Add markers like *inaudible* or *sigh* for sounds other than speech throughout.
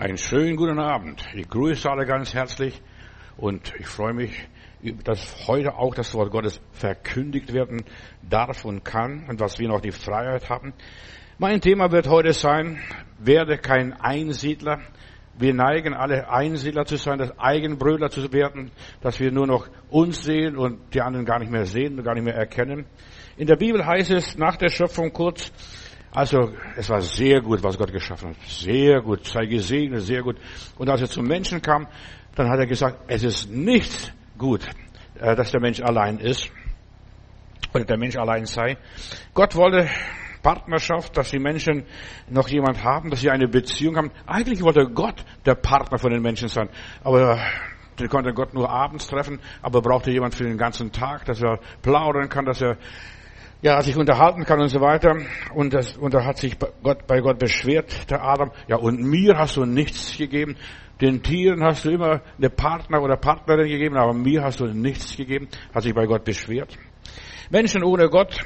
Einen schönen guten Abend. Ich grüße alle ganz herzlich und ich freue mich, dass heute auch das Wort Gottes verkündigt werden darf und kann und was wir noch die Freiheit haben. Mein Thema wird heute sein, werde kein Einsiedler. Wir neigen alle Einsiedler zu sein, das Eigenbrötler zu werden, dass wir nur noch uns sehen und die anderen gar nicht mehr sehen und gar nicht mehr erkennen. In der Bibel heißt es nach der Schöpfung kurz, also es war sehr gut, was Gott geschaffen hat. Sehr gut, sei gesegnet, sehr gut. Und als er zum Menschen kam, dann hat er gesagt, es ist nicht gut, äh, dass der Mensch allein ist oder der Mensch allein sei. Gott wollte Partnerschaft, dass die Menschen noch jemand haben, dass sie eine Beziehung haben. Eigentlich wollte Gott der Partner von den Menschen sein, aber den konnte Gott nur abends treffen, aber brauchte jemand für den ganzen Tag, dass er plaudern kann, dass er ja, sich unterhalten kann und so weiter. Und, das, und da hat sich Gott, bei Gott beschwert, der Adam. Ja, und mir hast du nichts gegeben. Den Tieren hast du immer eine Partner oder Partnerin gegeben, aber mir hast du nichts gegeben. Hat sich bei Gott beschwert. Menschen ohne Gott,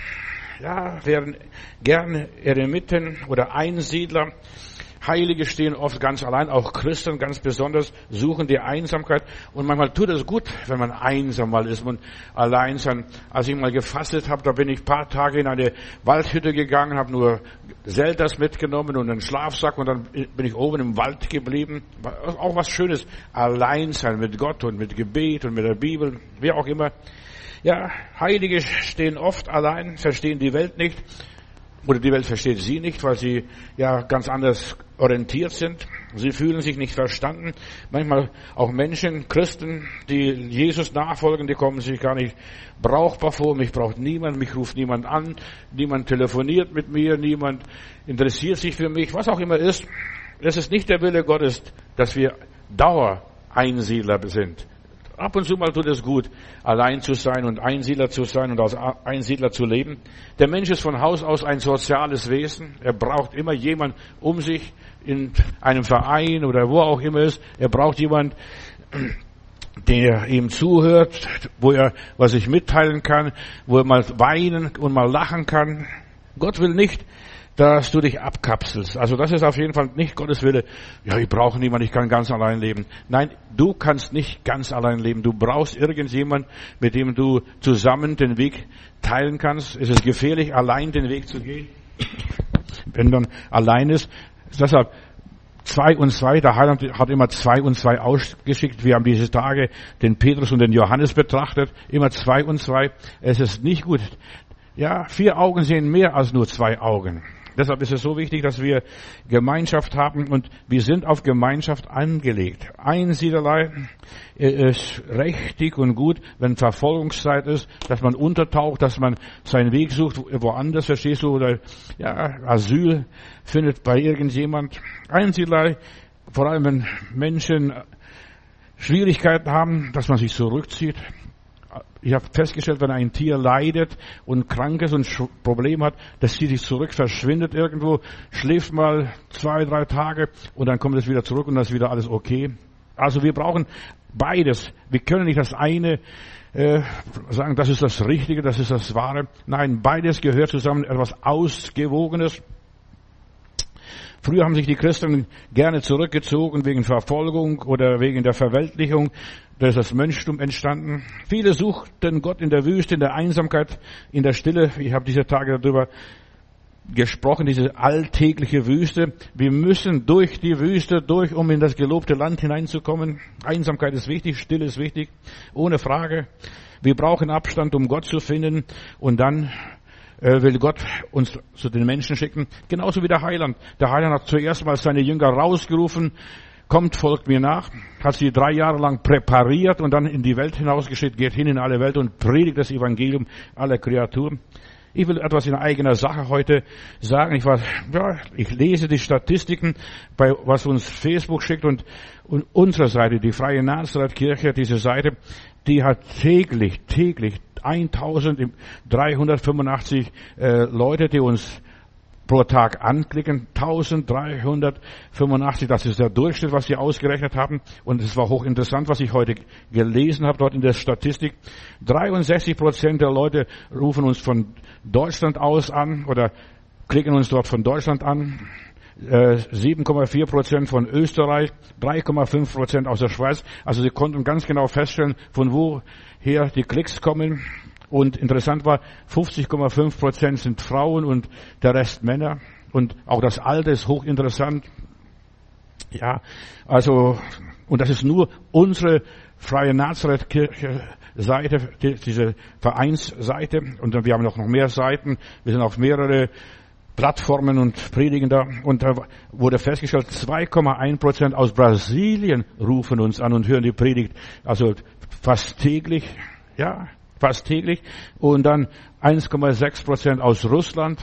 ja, wären gerne Eremiten oder Einsiedler. Heilige stehen oft ganz allein, auch Christen ganz besonders suchen die Einsamkeit und manchmal tut es gut, wenn man einsam mal ist und allein sein. Als ich mal gefastet habe, da bin ich paar Tage in eine Waldhütte gegangen, habe nur Selters mitgenommen und einen Schlafsack und dann bin ich oben im Wald geblieben. Auch was Schönes, allein sein mit Gott und mit Gebet und mit der Bibel, wie auch immer. Ja, Heilige stehen oft allein, verstehen die Welt nicht oder die Welt versteht sie nicht, weil sie ja ganz anders orientiert sind. Sie fühlen sich nicht verstanden. Manchmal auch Menschen, Christen, die Jesus nachfolgen, die kommen sich gar nicht brauchbar vor. Mich braucht niemand, mich ruft niemand an, niemand telefoniert mit mir, niemand interessiert sich für mich, was auch immer ist. Es ist nicht der Wille Gottes, dass wir Dauereinsiedler sind. Ab und zu mal tut es gut, allein zu sein und Einsiedler zu sein und als Einsiedler zu leben. Der Mensch ist von Haus aus ein soziales Wesen. Er braucht immer jemand um sich in einem Verein oder wo auch immer ist. Er braucht jemand, *clears throat* der ihm zuhört, wo er was ich mitteilen kann, wo er mal weinen und mal lachen kann. Gott will nicht, dass du dich abkapselst. Also das ist auf jeden Fall nicht Gottes Wille. Ja, ich brauche niemanden, ich kann ganz allein leben. Nein, du kannst nicht ganz allein leben. Du brauchst irgendjemand, mit dem du zusammen den Weg teilen kannst. Es ist gefährlich, allein den Weg zu gehen. Wenn man allein ist. Deshalb zwei und zwei, der Heiland hat immer zwei und zwei ausgeschickt. Wir haben diese Tage den Petrus und den Johannes betrachtet. Immer zwei und zwei. Es ist nicht gut. Ja, vier Augen sehen mehr als nur zwei Augen. Deshalb ist es so wichtig, dass wir Gemeinschaft haben und wir sind auf Gemeinschaft angelegt. Einsiedlerlei ist richtig und gut, wenn Verfolgungszeit ist, dass man untertaucht, dass man seinen Weg sucht woanders, verstehst du, oder ja, Asyl findet bei irgendjemand. Einsiedlerlei, vor allem wenn Menschen Schwierigkeiten haben, dass man sich zurückzieht, ich habe festgestellt, wenn ein Tier leidet und krank ist und Probleme hat, das zieht sich zurück, verschwindet irgendwo, schläft mal zwei, drei Tage und dann kommt es wieder zurück und dann ist wieder alles okay. Also wir brauchen beides. Wir können nicht das eine äh, sagen, das ist das Richtige, das ist das Wahre. Nein, beides gehört zusammen, etwas Ausgewogenes. Früher haben sich die Christen gerne zurückgezogen wegen Verfolgung oder wegen der Verweltlichung. Da ist das Mönchtum entstanden. Viele suchten Gott in der Wüste, in der Einsamkeit, in der Stille. Ich habe diese Tage darüber gesprochen, diese alltägliche Wüste. Wir müssen durch die Wüste durch, um in das gelobte Land hineinzukommen. Einsamkeit ist wichtig, Stille ist wichtig, ohne Frage. Wir brauchen Abstand, um Gott zu finden und dann äh, will Gott uns zu den Menschen schicken. Genauso wie der Heiland. Der Heiland hat zuerst mal seine Jünger rausgerufen, kommt, folgt mir nach, hat sie drei Jahre lang präpariert und dann in die Welt hinausgeschickt, geht hin in alle Welt und predigt das Evangelium aller Kreaturen. Ich will etwas in eigener Sache heute sagen. Ich, war, ja, ich lese die Statistiken, bei, was uns Facebook schickt und, und unsere Seite, die Freie Nazareth-Kirche, diese Seite, die hat täglich, täglich 1385 äh, Leute, die uns pro Tag anklicken. 1385, das ist der Durchschnitt, was sie ausgerechnet haben. Und es war hochinteressant, was ich heute gelesen habe dort in der Statistik. 63 Prozent der Leute rufen uns von Deutschland aus an oder klicken uns dort von Deutschland an. 7,4 Prozent von Österreich, 3,5 Prozent aus der Schweiz. Also sie konnten ganz genau feststellen, von woher die Klicks kommen. Und interessant war, 50,5 Prozent sind Frauen und der Rest Männer. Und auch das Alter ist hochinteressant. Ja, also, und das ist nur unsere Freie Nazareth-Kirche Seite, diese Vereinsseite. Und wir haben noch mehr Seiten. Wir sind auf mehrere Plattformen und predigen da. Und da wurde festgestellt, 2,1 Prozent aus Brasilien rufen uns an und hören die Predigt. Also fast täglich, ja, fast täglich. Und dann 1,6 Prozent aus Russland.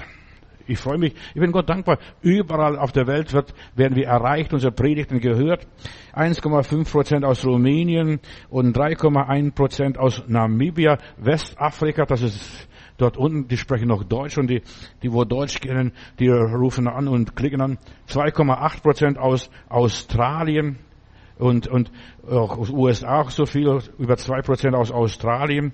Ich freue mich, ich bin Gott dankbar. Überall auf der Welt wird, werden wir erreicht, unsere Predigten gehört. 1,5 Prozent aus Rumänien und 3,1 Prozent aus Namibia, Westafrika. Das ist dort unten, die sprechen noch Deutsch und die, die wo Deutsch kennen, die rufen an und klicken an. 2,8 Prozent aus Australien und, und auch aus USA so viel, über 2 Prozent aus Australien.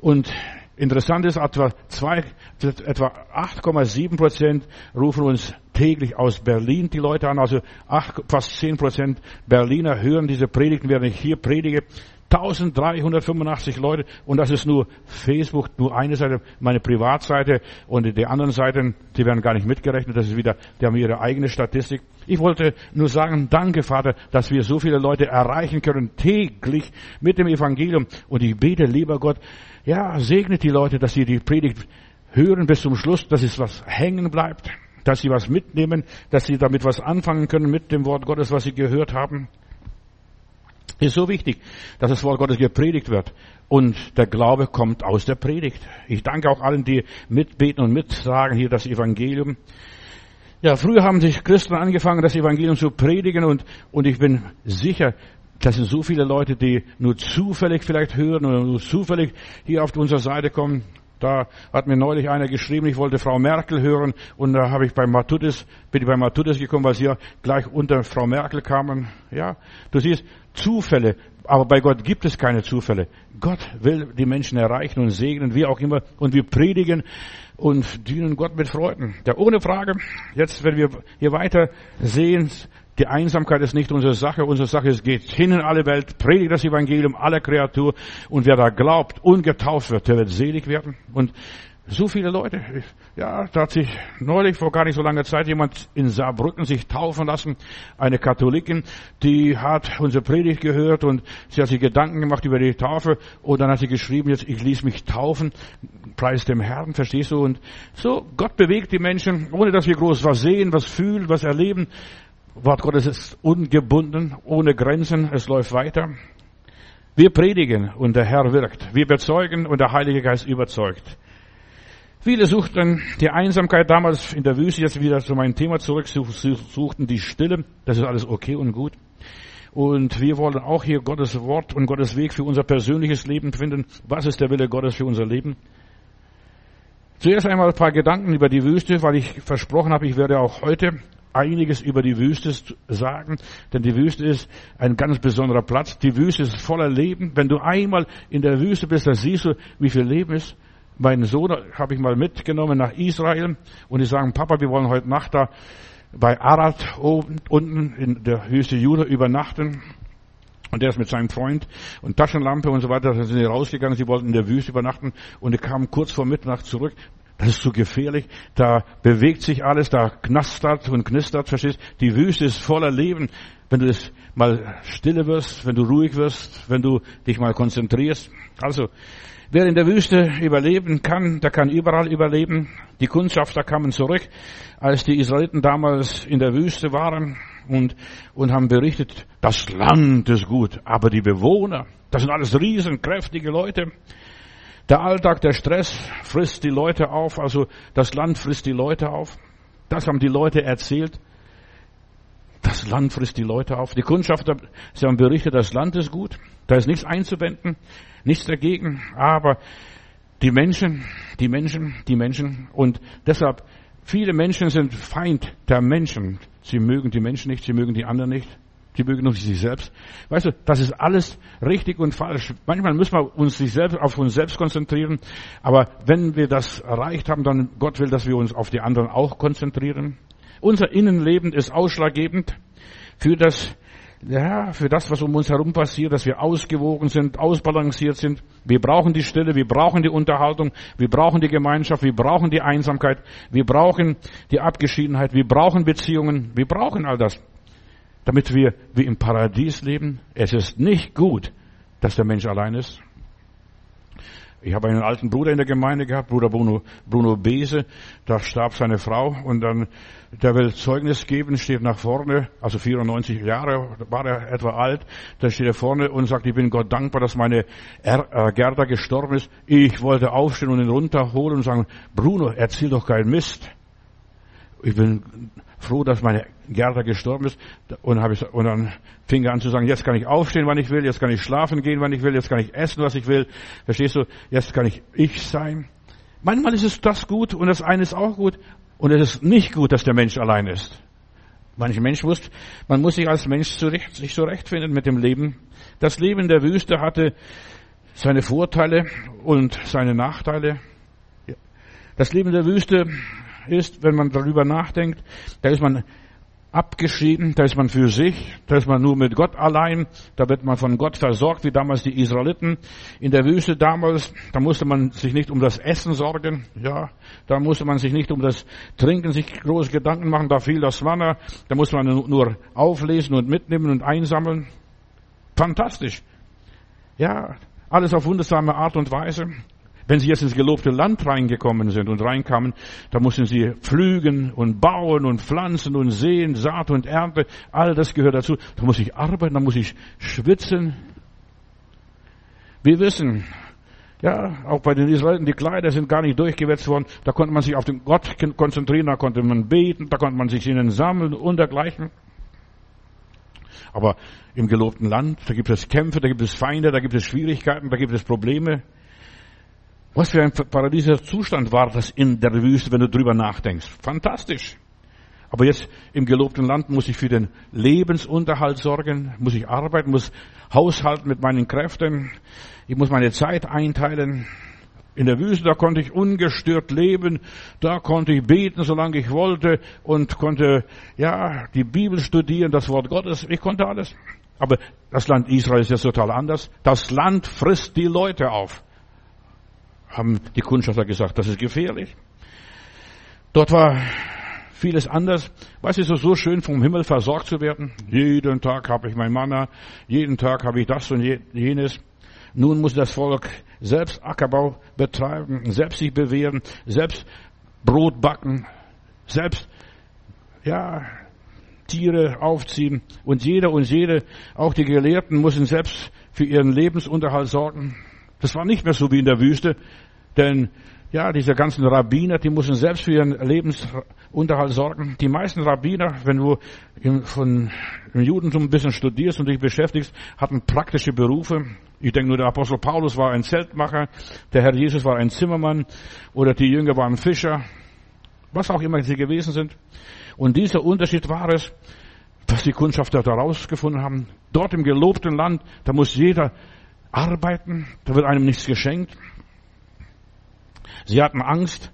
Und interessant ist, etwa, zwei, etwa 8,7 Prozent rufen uns täglich aus Berlin die Leute an, also 8, fast 10 Prozent Berliner hören diese Predigten, während ich hier predige. 1385 Leute. Und das ist nur Facebook, nur eine Seite, meine Privatseite. Und die anderen Seiten, die werden gar nicht mitgerechnet, das ist wieder, die haben ihre eigene Statistik. Ich wollte nur sagen, danke Vater, dass wir so viele Leute erreichen können täglich mit dem Evangelium. Und ich bete, lieber Gott, ja, segnet die Leute, dass sie die Predigt hören bis zum Schluss, dass es was hängen bleibt, dass sie was mitnehmen, dass sie damit was anfangen können mit dem Wort Gottes, was sie gehört haben. Ist so wichtig, dass das Wort Gottes gepredigt wird. Und der Glaube kommt aus der Predigt. Ich danke auch allen, die mitbeten und mitsagen hier das Evangelium. Ja, früher haben sich Christen angefangen, das Evangelium zu predigen und, und ich bin sicher, das sind so viele Leute, die nur zufällig vielleicht hören oder nur zufällig hier auf unsere Seite kommen. Da hat mir neulich einer geschrieben, ich wollte Frau Merkel hören und da habe ich bei Matthäus, bin ich bei Matthäus gekommen, weil sie ja gleich unter Frau Merkel kamen. Ja, du siehst, Zufälle, aber bei Gott gibt es keine Zufälle. Gott will die Menschen erreichen und segnen, wie auch immer, und wir predigen und dienen Gott mit Freuden. Ja, ohne Frage, jetzt, wenn wir hier weiter sehen, die Einsamkeit ist nicht unsere Sache. Unsere Sache ist, geht hin in alle Welt, predigt das Evangelium aller Kreatur und wer da glaubt und getauft wird, der wird selig werden. Und so viele Leute. Ja, da hat sich neulich vor gar nicht so langer Zeit jemand in Saarbrücken sich taufen lassen. Eine Katholikin, die hat unsere Predigt gehört und sie hat sich Gedanken gemacht über die Taufe und dann hat sie geschrieben, jetzt ich ließ mich taufen, preis dem Herrn, verstehst du? Und so, Gott bewegt die Menschen, ohne dass wir groß was sehen, was fühlen, was erleben. Wort Gottes ist ungebunden, ohne Grenzen, es läuft weiter. Wir predigen und der Herr wirkt. Wir bezeugen und der Heilige Geist überzeugt. Viele suchten die Einsamkeit damals in der Wüste, jetzt wieder zu meinem Thema zurück, suchten die Stille. Das ist alles okay und gut. Und wir wollen auch hier Gottes Wort und Gottes Weg für unser persönliches Leben finden. Was ist der Wille Gottes für unser Leben? Zuerst einmal ein paar Gedanken über die Wüste, weil ich versprochen habe, ich werde auch heute einiges über die Wüste sagen, denn die Wüste ist ein ganz besonderer Platz. Die Wüste ist voller Leben. Wenn du einmal in der Wüste bist, dann siehst du, wie viel Leben ist. Meinen Sohn habe ich mal mitgenommen nach Israel und die sagen, Papa, wir wollen heute Nacht da bei Arad oben, unten in der Wüste Juda übernachten. Und der ist mit seinem Freund und Taschenlampe und so weiter, da sind sie rausgegangen, sie wollten in der Wüste übernachten und die kamen kurz vor Mitternacht zurück. Das ist zu gefährlich. Da bewegt sich alles, da knastert und knistert, verstehst? Die Wüste ist voller Leben. Wenn du es mal stille wirst, wenn du ruhig wirst, wenn du dich mal konzentrierst. Also, wer in der Wüste überleben kann, der kann überall überleben. Die Kundschafter kamen zurück, als die Israeliten damals in der Wüste waren und, und haben berichtet, das Land ist gut, aber die Bewohner, das sind alles riesenkräftige Leute. Der Alltag, der Stress frisst die Leute auf, also das Land frisst die Leute auf. Das haben die Leute erzählt. Das Land frisst die Leute auf. Die Kundschafter, sie haben berichtet, das Land ist gut. Da ist nichts einzuwenden, nichts dagegen. Aber die Menschen, die Menschen, die Menschen und deshalb viele Menschen sind Feind der Menschen. Sie mögen die Menschen nicht, sie mögen die anderen nicht. Die mögen nur sich selbst. Weißt du, das ist alles richtig und falsch. Manchmal müssen wir uns sich selbst, auf uns selbst konzentrieren. Aber wenn wir das erreicht haben, dann Gott will, dass wir uns auf die anderen auch konzentrieren. Unser Innenleben ist ausschlaggebend für das, ja, für das, was um uns herum passiert, dass wir ausgewogen sind, ausbalanciert sind. Wir brauchen die Stille, wir brauchen die Unterhaltung, wir brauchen die Gemeinschaft, wir brauchen die Einsamkeit, wir brauchen die Abgeschiedenheit, wir brauchen Beziehungen, wir brauchen all das, damit wir wie im Paradies leben. Es ist nicht gut, dass der Mensch allein ist. Ich habe einen alten Bruder in der Gemeinde gehabt, Bruder Bruno, Bruno Bese. Da starb seine Frau und dann, der will Zeugnis geben, steht nach vorne, also 94 Jahre war er etwa alt. Da steht er vorne und sagt, ich bin Gott dankbar, dass meine er äh, Gerda gestorben ist. Ich wollte aufstehen und ihn runterholen und sagen, Bruno, erzähl doch keinen Mist. Ich bin froh, dass meine Gerda gestorben ist. Und, habe ich, und dann fing er an zu sagen, jetzt kann ich aufstehen, wann ich will, jetzt kann ich schlafen gehen, wann ich will, jetzt kann ich essen, was ich will. Verstehst du? Jetzt kann ich ich sein. Manchmal ist es das gut und das eine ist auch gut. Und es ist nicht gut, dass der Mensch allein ist. Manche Mensch wusste, man muss sich als Mensch zurecht, sich zurechtfinden mit dem Leben. Das Leben in der Wüste hatte seine Vorteile und seine Nachteile. Das Leben in der Wüste ist, wenn man darüber nachdenkt, da ist man abgeschieden, da ist man für sich, da ist man nur mit Gott allein, da wird man von Gott versorgt, wie damals die Israeliten in der Wüste damals, da musste man sich nicht um das Essen sorgen, ja, da musste man sich nicht um das Trinken sich große Gedanken machen, da fiel das Manna, da musste man nur auflesen und mitnehmen und einsammeln. Fantastisch. Ja, alles auf wundersame Art und Weise. Wenn sie jetzt ins gelobte Land reingekommen sind und reinkamen, da mussten sie pflügen und bauen und pflanzen und sehen, Saat und Ernte, all das gehört dazu. Da muss ich arbeiten, da muss ich schwitzen. Wir wissen, ja, auch bei den Israeliten, die Kleider sind gar nicht durchgewetzt worden. Da konnte man sich auf den Gott konzentrieren, da konnte man beten, da konnte man sich ihnen sammeln und dergleichen. Aber im gelobten Land, da gibt es Kämpfe, da gibt es Feinde, da gibt es Schwierigkeiten, da gibt es Probleme. Was für ein paradiesischer Zustand war das in der Wüste, wenn du drüber nachdenkst. Fantastisch. Aber jetzt im gelobten Land muss ich für den Lebensunterhalt sorgen, muss ich arbeiten, muss haushalten mit meinen Kräften, ich muss meine Zeit einteilen. In der Wüste, da konnte ich ungestört leben, da konnte ich beten, solange ich wollte und konnte, ja, die Bibel studieren, das Wort Gottes, ich konnte alles. Aber das Land Israel ist jetzt total anders. Das Land frisst die Leute auf haben die Kundschafter gesagt, das ist gefährlich. Dort war vieles anders. Was ist so schön, vom Himmel versorgt zu werden? Jeden Tag habe ich mein Manna, jeden Tag habe ich das und jenes. Nun muss das Volk selbst Ackerbau betreiben, selbst sich bewähren, selbst Brot backen, selbst, ja, Tiere aufziehen. Und jeder und jede, auch die Gelehrten, müssen selbst für ihren Lebensunterhalt sorgen. Das war nicht mehr so wie in der Wüste, denn ja, diese ganzen Rabbiner, die mussten selbst für ihren Lebensunterhalt sorgen. Die meisten Rabbiner, wenn du von, im Judentum ein bisschen studierst und dich beschäftigst, hatten praktische Berufe. Ich denke nur, der Apostel Paulus war ein Zeltmacher, der Herr Jesus war ein Zimmermann oder die Jünger waren Fischer, was auch immer sie gewesen sind. Und dieser Unterschied war es, was die Kundschafter da rausgefunden haben. Dort im gelobten Land, da muss jeder arbeiten, da wird einem nichts geschenkt. Sie hatten Angst,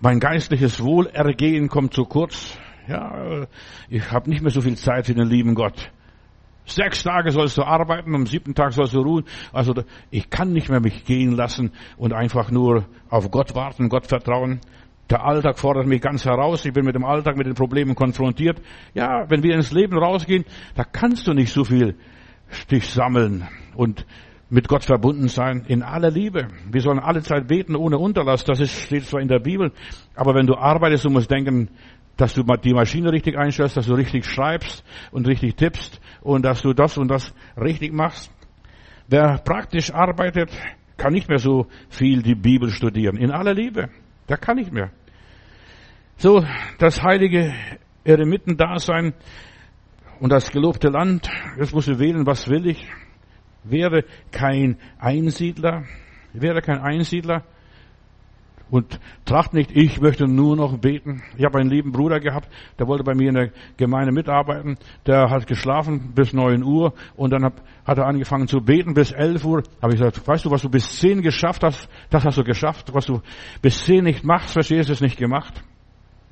mein geistliches Wohlergehen kommt zu kurz. Ja, ich habe nicht mehr so viel Zeit für den lieben Gott. Sechs Tage sollst du arbeiten, am siebten Tag sollst du ruhen. Also ich kann nicht mehr mich gehen lassen und einfach nur auf Gott warten, Gott vertrauen. Der Alltag fordert mich ganz heraus. Ich bin mit dem Alltag, mit den Problemen konfrontiert. Ja, wenn wir ins Leben rausgehen, da kannst du nicht so viel dich sammeln und mit Gott verbunden sein in aller Liebe. Wir sollen alle Zeit beten ohne Unterlass. Das ist, steht zwar in der Bibel, aber wenn du arbeitest, du musst denken, dass du die Maschine richtig einstellst, dass du richtig schreibst und richtig tippst und dass du das und das richtig machst. Wer praktisch arbeitet, kann nicht mehr so viel die Bibel studieren. In aller Liebe. Der kann nicht mehr. So, das heilige Eremitendasein und das gelobte Land, jetzt musst du wählen, was will ich? Wäre kein Einsiedler, wäre kein Einsiedler und tracht nicht, ich möchte nur noch beten. Ich habe einen lieben Bruder gehabt, der wollte bei mir in der Gemeinde mitarbeiten, der hat geschlafen bis neun Uhr und dann hat, er angefangen zu beten bis elf Uhr. Habe ich gesagt, weißt du, was du bis zehn geschafft hast, das hast du geschafft. Was du bis zehn nicht machst, verstehst du, ist nicht gemacht.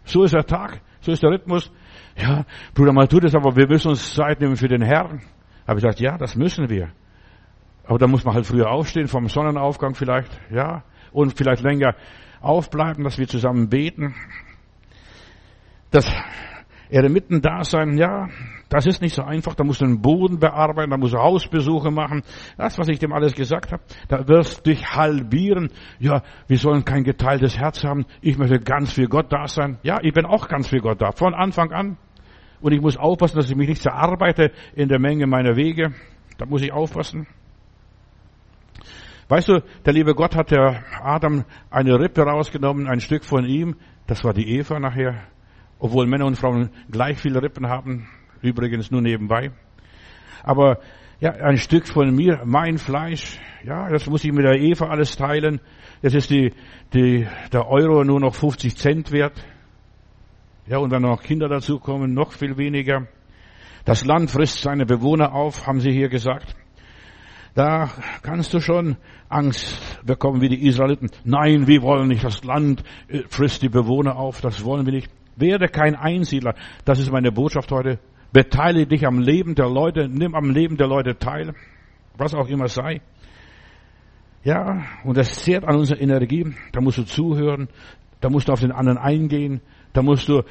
So ist der Tag. So ist der Rhythmus. Ja, Bruder, mal tut es, aber wir müssen uns Zeit nehmen für den Herrn. Habe ich gesagt, ja, das müssen wir. Aber da muss man halt früher aufstehen, vom Sonnenaufgang vielleicht, ja, und vielleicht länger aufbleiben, dass wir zusammen beten. Das Eremiten da sein, ja, das ist nicht so einfach. Da musst du den Boden bearbeiten, da musst du Hausbesuche machen. Das, was ich dem alles gesagt habe. Da wirst du dich halbieren. Ja, wir sollen kein geteiltes Herz haben. Ich möchte ganz für Gott da sein. Ja, ich bin auch ganz für Gott da. Von Anfang an. Und ich muss aufpassen, dass ich mich nicht zerarbeite in der Menge meiner Wege. Da muss ich aufpassen. Weißt du, der liebe Gott hat der Adam eine Rippe rausgenommen, ein Stück von ihm. Das war die Eva nachher obwohl Männer und Frauen gleich viele Rippen haben, übrigens nur nebenbei. Aber ja, ein Stück von mir, mein Fleisch, ja, das muss ich mit der Eva alles teilen. Jetzt ist die, die, der Euro nur noch 50 Cent wert. Ja, und wenn noch Kinder dazukommen, noch viel weniger. Das Land frisst seine Bewohner auf, haben sie hier gesagt. Da kannst du schon Angst bekommen wie die Israeliten. Nein, wir wollen nicht, das Land äh, frisst die Bewohner auf, das wollen wir nicht. Werde kein Einsiedler. Das ist meine Botschaft heute. Beteilige dich am Leben der Leute, nimm am Leben der Leute teil, was auch immer sei. Ja, und das zehrt an unserer Energie. Da musst du zuhören, da musst du auf den anderen eingehen, da musst du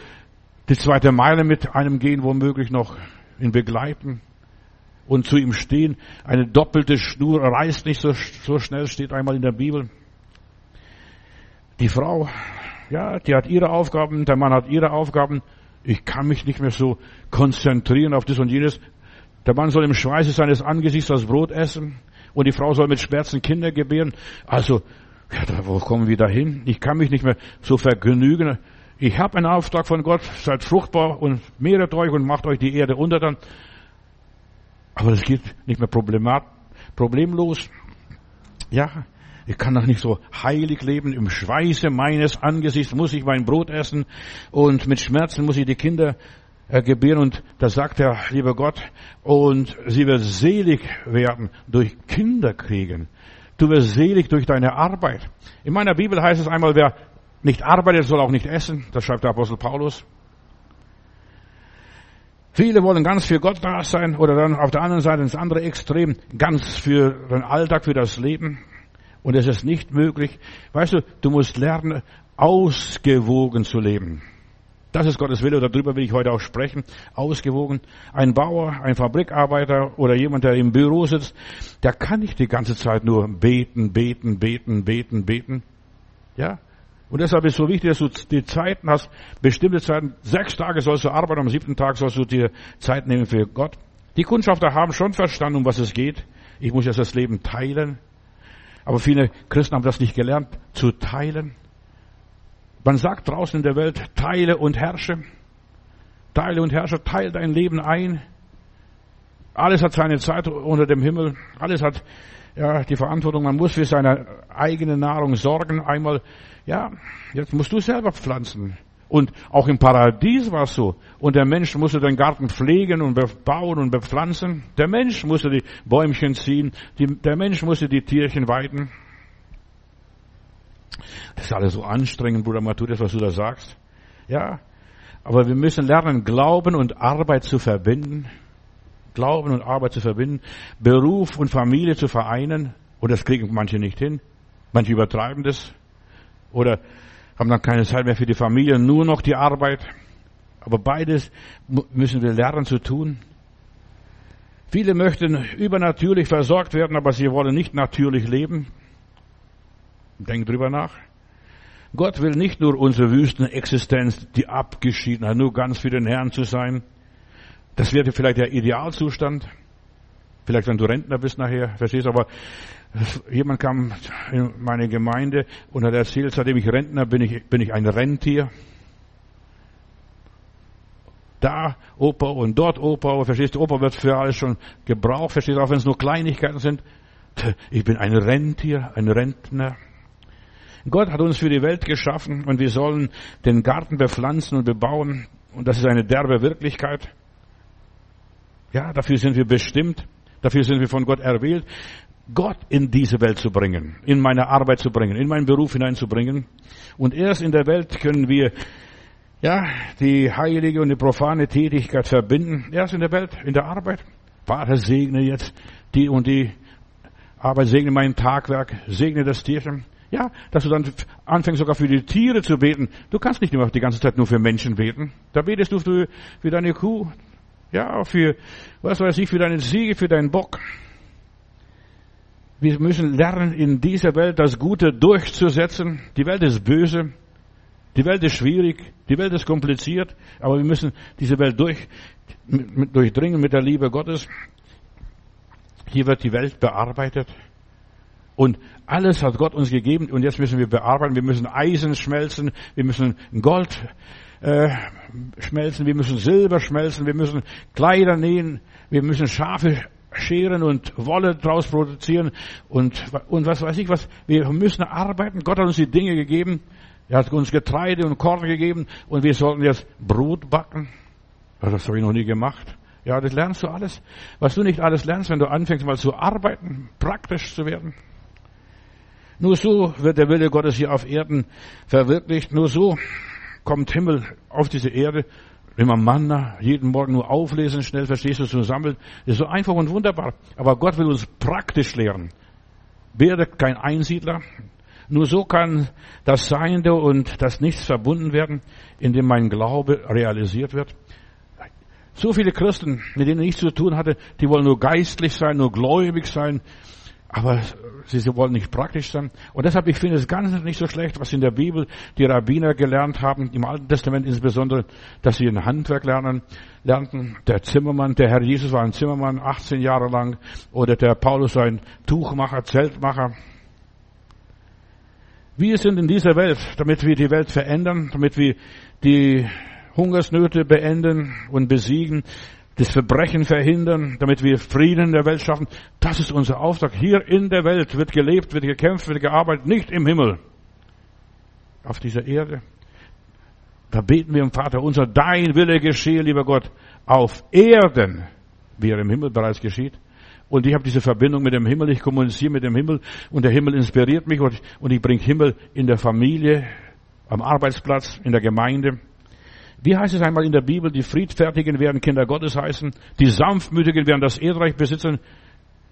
die zweite Meile mit einem gehen, womöglich noch ihn begleiten und zu ihm stehen. Eine doppelte Schnur reißt nicht so, so schnell, steht einmal in der Bibel. Die Frau ja, die hat ihre Aufgaben, der Mann hat ihre Aufgaben. Ich kann mich nicht mehr so konzentrieren auf das und jenes. Der Mann soll im Schweiße seines Angesichts das Brot essen und die Frau soll mit Schmerzen Kinder gebären. Also, ja, wo kommen wir da hin? Ich kann mich nicht mehr so vergnügen. Ich habe einen Auftrag von Gott, seid fruchtbar und mehret euch und macht euch die Erde unter dann. Aber das geht nicht mehr problemlos. Ja, ich kann doch nicht so heilig leben. Im Schweiße meines Angesichts muss ich mein Brot essen und mit Schmerzen muss ich die Kinder äh, gebären. Und da sagt der liebe Gott, und sie wird selig werden durch Kinder kriegen. Du wirst selig durch deine Arbeit. In meiner Bibel heißt es einmal, wer nicht arbeitet, soll auch nicht essen. Das schreibt der Apostel Paulus. Viele wollen ganz für Gott da sein oder dann auf der anderen Seite ins andere Extrem, ganz für den Alltag, für das Leben. Und es ist nicht möglich. Weißt du, du musst lernen, ausgewogen zu leben. Das ist Gottes Wille, darüber will ich heute auch sprechen. Ausgewogen. Ein Bauer, ein Fabrikarbeiter oder jemand, der im Büro sitzt, der kann nicht die ganze Zeit nur beten, beten, beten, beten, beten. Ja? Und deshalb ist es so wichtig, dass du die Zeiten hast, bestimmte Zeiten. Sechs Tage sollst du arbeiten, am siebten Tag sollst du dir Zeit nehmen für Gott. Die Kundschafter haben schon verstanden, um was es geht. Ich muss jetzt das Leben teilen. Aber viele Christen haben das nicht gelernt, zu teilen. Man sagt draußen in der Welt, teile und herrsche. Teile und herrsche, teile dein Leben ein. Alles hat seine Zeit unter dem Himmel. Alles hat ja, die Verantwortung. Man muss für seine eigene Nahrung sorgen. Einmal, ja, jetzt musst du selber pflanzen. Und auch im Paradies war es so. Und der Mensch musste den Garten pflegen und bauen und bepflanzen. Der Mensch musste die Bäumchen ziehen. Die, der Mensch musste die Tierchen weiden. Das ist alles so anstrengend, Bruder Matthäus, was du da sagst. Ja. Aber wir müssen lernen, Glauben und Arbeit zu verbinden. Glauben und Arbeit zu verbinden. Beruf und Familie zu vereinen. Und das kriegen manche nicht hin. Manche übertreiben das. Oder haben dann keine Zeit mehr für die Familie, nur noch die Arbeit. Aber beides müssen wir lernen zu tun. Viele möchten übernatürlich versorgt werden, aber sie wollen nicht natürlich leben. Denk drüber nach. Gott will nicht nur unsere Wüstenexistenz, die Abgeschiedenheit, nur ganz für den Herrn zu sein. Das wäre vielleicht der Idealzustand. Vielleicht, wenn du Rentner bist nachher, verstehst du, aber Jemand kam in meine Gemeinde und hat erzählt, seitdem ich Rentner bin, ich, bin ich ein Rentier. Da Opa und dort Opa, verstehst du, Opa wird für alles schon gebraucht, verstehst du, auch wenn es nur Kleinigkeiten sind. Ich bin ein Rentier, ein Rentner. Gott hat uns für die Welt geschaffen und wir sollen den Garten bepflanzen und bebauen. Und das ist eine derbe Wirklichkeit. Ja, dafür sind wir bestimmt. Dafür sind wir von Gott erwählt. Gott in diese Welt zu bringen, in meine Arbeit zu bringen, in meinen Beruf hineinzubringen. Und erst in der Welt können wir ja, die heilige und die profane Tätigkeit verbinden. Erst in der Welt, in der Arbeit. Vater, segne jetzt die und die Arbeit, segne mein Tagwerk, segne das Tierchen. Ja, dass du dann anfängst sogar für die Tiere zu beten. Du kannst nicht immer die ganze Zeit nur für Menschen beten. Da betest du für, für deine Kuh, ja, für, was weiß ich, für deine Siege, für deinen Bock. Wir müssen lernen, in dieser Welt das Gute durchzusetzen. Die Welt ist böse. Die Welt ist schwierig. Die Welt ist kompliziert. Aber wir müssen diese Welt durch, mit, durchdringen mit der Liebe Gottes. Hier wird die Welt bearbeitet. Und alles hat Gott uns gegeben und jetzt müssen wir bearbeiten. Wir müssen Eisen schmelzen, wir müssen Gold äh, schmelzen, wir müssen Silber schmelzen, wir müssen Kleider nähen, wir müssen Schafe scheren und Wolle draus produzieren und, und was weiß ich was. Wir müssen arbeiten. Gott hat uns die Dinge gegeben. Er hat uns Getreide und Korn gegeben und wir sollten jetzt Brot backen. Das habe ich noch nie gemacht. Ja, das lernst du alles. Was du nicht alles lernst, wenn du anfängst mal zu arbeiten, praktisch zu werden. Nur so wird der Wille Gottes hier auf Erden verwirklicht. Nur so kommt Himmel auf diese Erde. Immer Manna, jeden Morgen nur auflesen, schnell verstehst du, zu sammeln. Das ist so einfach und wunderbar. Aber Gott will uns praktisch lehren. Werde kein Einsiedler. Nur so kann das Seiende und das Nichts verbunden werden, indem mein Glaube realisiert wird. So viele Christen, mit denen ich zu tun hatte, die wollen nur geistlich sein, nur gläubig sein, aber sie wollen nicht praktisch sein. Und deshalb, ich finde es ganz nicht so schlecht, was in der Bibel die Rabbiner gelernt haben, im Alten Testament insbesondere, dass sie ein Handwerk lernen, lernten. Der Zimmermann, der Herr Jesus war ein Zimmermann, 18 Jahre lang, oder der Paulus ein Tuchmacher, Zeltmacher. Wir sind in dieser Welt, damit wir die Welt verändern, damit wir die Hungersnöte beenden und besiegen, das Verbrechen verhindern, damit wir Frieden in der Welt schaffen. Das ist unser Auftrag. Hier in der Welt wird gelebt, wird gekämpft, wird gearbeitet, nicht im Himmel. Auf dieser Erde. Da beten wir im Vater unser, dein Wille geschehe, lieber Gott, auf Erden, wie er im Himmel bereits geschieht. Und ich habe diese Verbindung mit dem Himmel, ich kommuniziere mit dem Himmel und der Himmel inspiriert mich und ich, und ich bringe Himmel in der Familie, am Arbeitsplatz, in der Gemeinde. Wie heißt es einmal in der Bibel, die Friedfertigen werden Kinder Gottes heißen, die Sanftmütigen werden das Erdreich besitzen,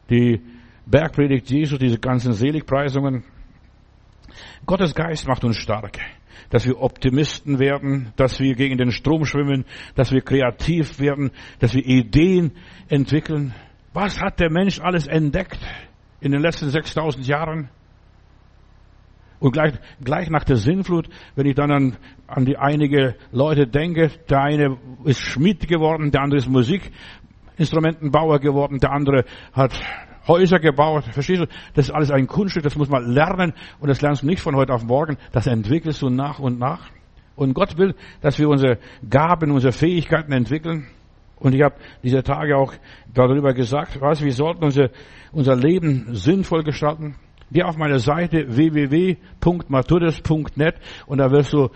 die Bergpredigt Jesu, diese ganzen Seligpreisungen. Gottes Geist macht uns stark, dass wir Optimisten werden, dass wir gegen den Strom schwimmen, dass wir kreativ werden, dass wir Ideen entwickeln. Was hat der Mensch alles entdeckt in den letzten 6000 Jahren? Und gleich, gleich nach der Sinnflut, wenn ich dann an, an die einige Leute denke, der eine ist Schmied geworden, der andere ist Musikinstrumentenbauer geworden, der andere hat Häuser gebaut. Verstehst du? Das ist alles ein Kunststück, das muss man lernen und das lernst du nicht von heute auf morgen, das entwickelst du nach und nach. Und Gott will, dass wir unsere Gaben, unsere Fähigkeiten entwickeln. Und ich habe diese Tage auch darüber gesagt, was, wir sollten unser, unser Leben sinnvoll gestalten. Geh auf meine Seite www.matures.net und da wirst du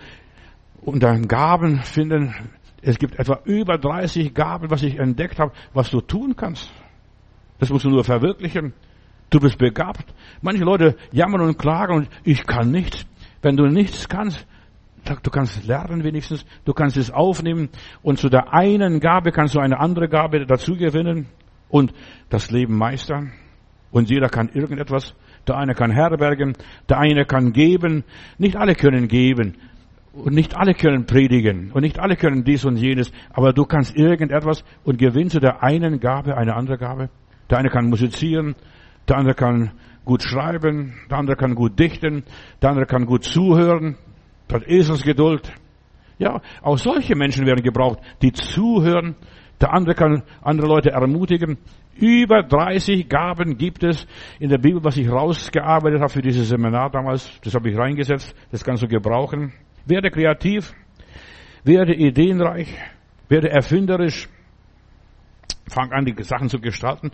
unter Gaben finden. Es gibt etwa über 30 Gaben, was ich entdeckt habe, was du tun kannst. Das musst du nur verwirklichen. Du bist begabt. Manche Leute jammern und klagen und ich kann nichts. Wenn du nichts kannst, du kannst lernen wenigstens, du kannst es aufnehmen und zu der einen Gabe kannst du eine andere Gabe dazu gewinnen und das Leben meistern. Und jeder kann irgendetwas. Der eine kann herbergen, der eine kann geben. Nicht alle können geben. Und nicht alle können predigen. Und nicht alle können dies und jenes. Aber du kannst irgendetwas und gewinnst du der einen Gabe eine andere Gabe. Der eine kann musizieren, der andere kann gut schreiben, der andere kann gut dichten, der andere kann gut zuhören, der hat Eselsgeduld. Ja, auch solche Menschen werden gebraucht, die zuhören. Der andere kann andere Leute ermutigen. Über 30 Gaben gibt es in der Bibel, was ich rausgearbeitet habe für dieses Seminar damals. Das habe ich reingesetzt. Das kannst du gebrauchen. Werde kreativ, werde ideenreich, werde erfinderisch. Fang an, die Sachen zu gestalten.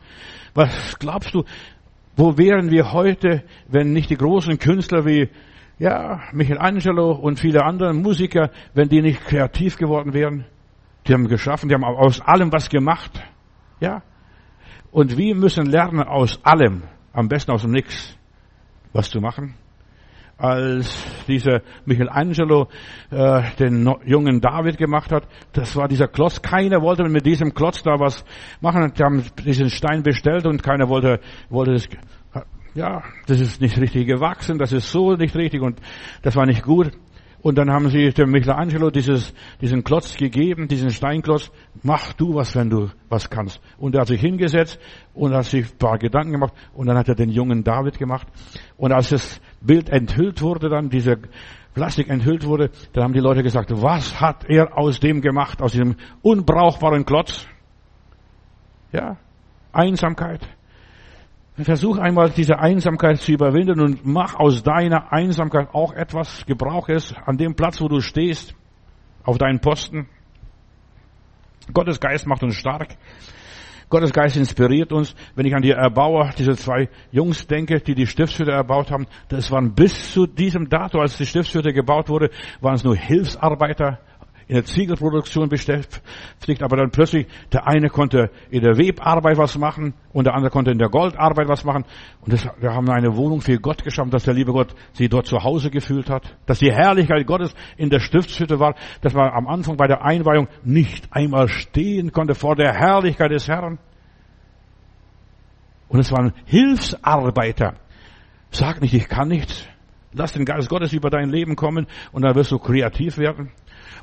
Was glaubst du, wo wären wir heute, wenn nicht die großen Künstler wie ja, Michelangelo und viele andere Musiker, wenn die nicht kreativ geworden wären? Die haben geschaffen, die haben aus allem was gemacht. Ja, und wir müssen lernen, aus allem, am besten aus dem Nix, was zu machen. als dieser Michelangelo äh, den no jungen David gemacht hat. Das war dieser Klotz. Keiner wollte mit diesem Klotz da was machen. Die haben diesen Stein bestellt und keiner wollte, wollte das. Ja, das ist nicht richtig gewachsen, das ist so nicht richtig und das war nicht gut. Und dann haben sie dem Michelangelo dieses, diesen Klotz gegeben, diesen Steinklotz. Mach du was, wenn du was kannst. Und er hat sich hingesetzt und hat sich ein paar Gedanken gemacht. Und dann hat er den jungen David gemacht. Und als das Bild enthüllt wurde, dann dieser Plastik enthüllt wurde, dann haben die Leute gesagt, was hat er aus dem gemacht, aus diesem unbrauchbaren Klotz? Ja, Einsamkeit. Versuch einmal diese Einsamkeit zu überwinden und mach aus deiner Einsamkeit auch etwas, gebrauch es an dem Platz, wo du stehst, auf deinen Posten. Gottes Geist macht uns stark. Gottes Geist inspiriert uns. Wenn ich an die Erbauer, diese zwei Jungs denke, die die Stiftshütte erbaut haben, das waren bis zu diesem Datum, als die Stiftshütte gebaut wurde, waren es nur Hilfsarbeiter, in der Ziegelproduktion beschäftigt, aber dann plötzlich der eine konnte in der Webarbeit was machen und der andere konnte in der Goldarbeit was machen. Und das, wir haben eine Wohnung für Gott geschaffen, dass der liebe Gott sie dort zu Hause gefühlt hat, dass die Herrlichkeit Gottes in der Stiftshütte war, dass man am Anfang bei der Einweihung nicht einmal stehen konnte vor der Herrlichkeit des Herrn. Und es waren Hilfsarbeiter. Sag nicht, ich kann nichts. Lass den Geist Gottes über dein Leben kommen und dann wirst du kreativ werden.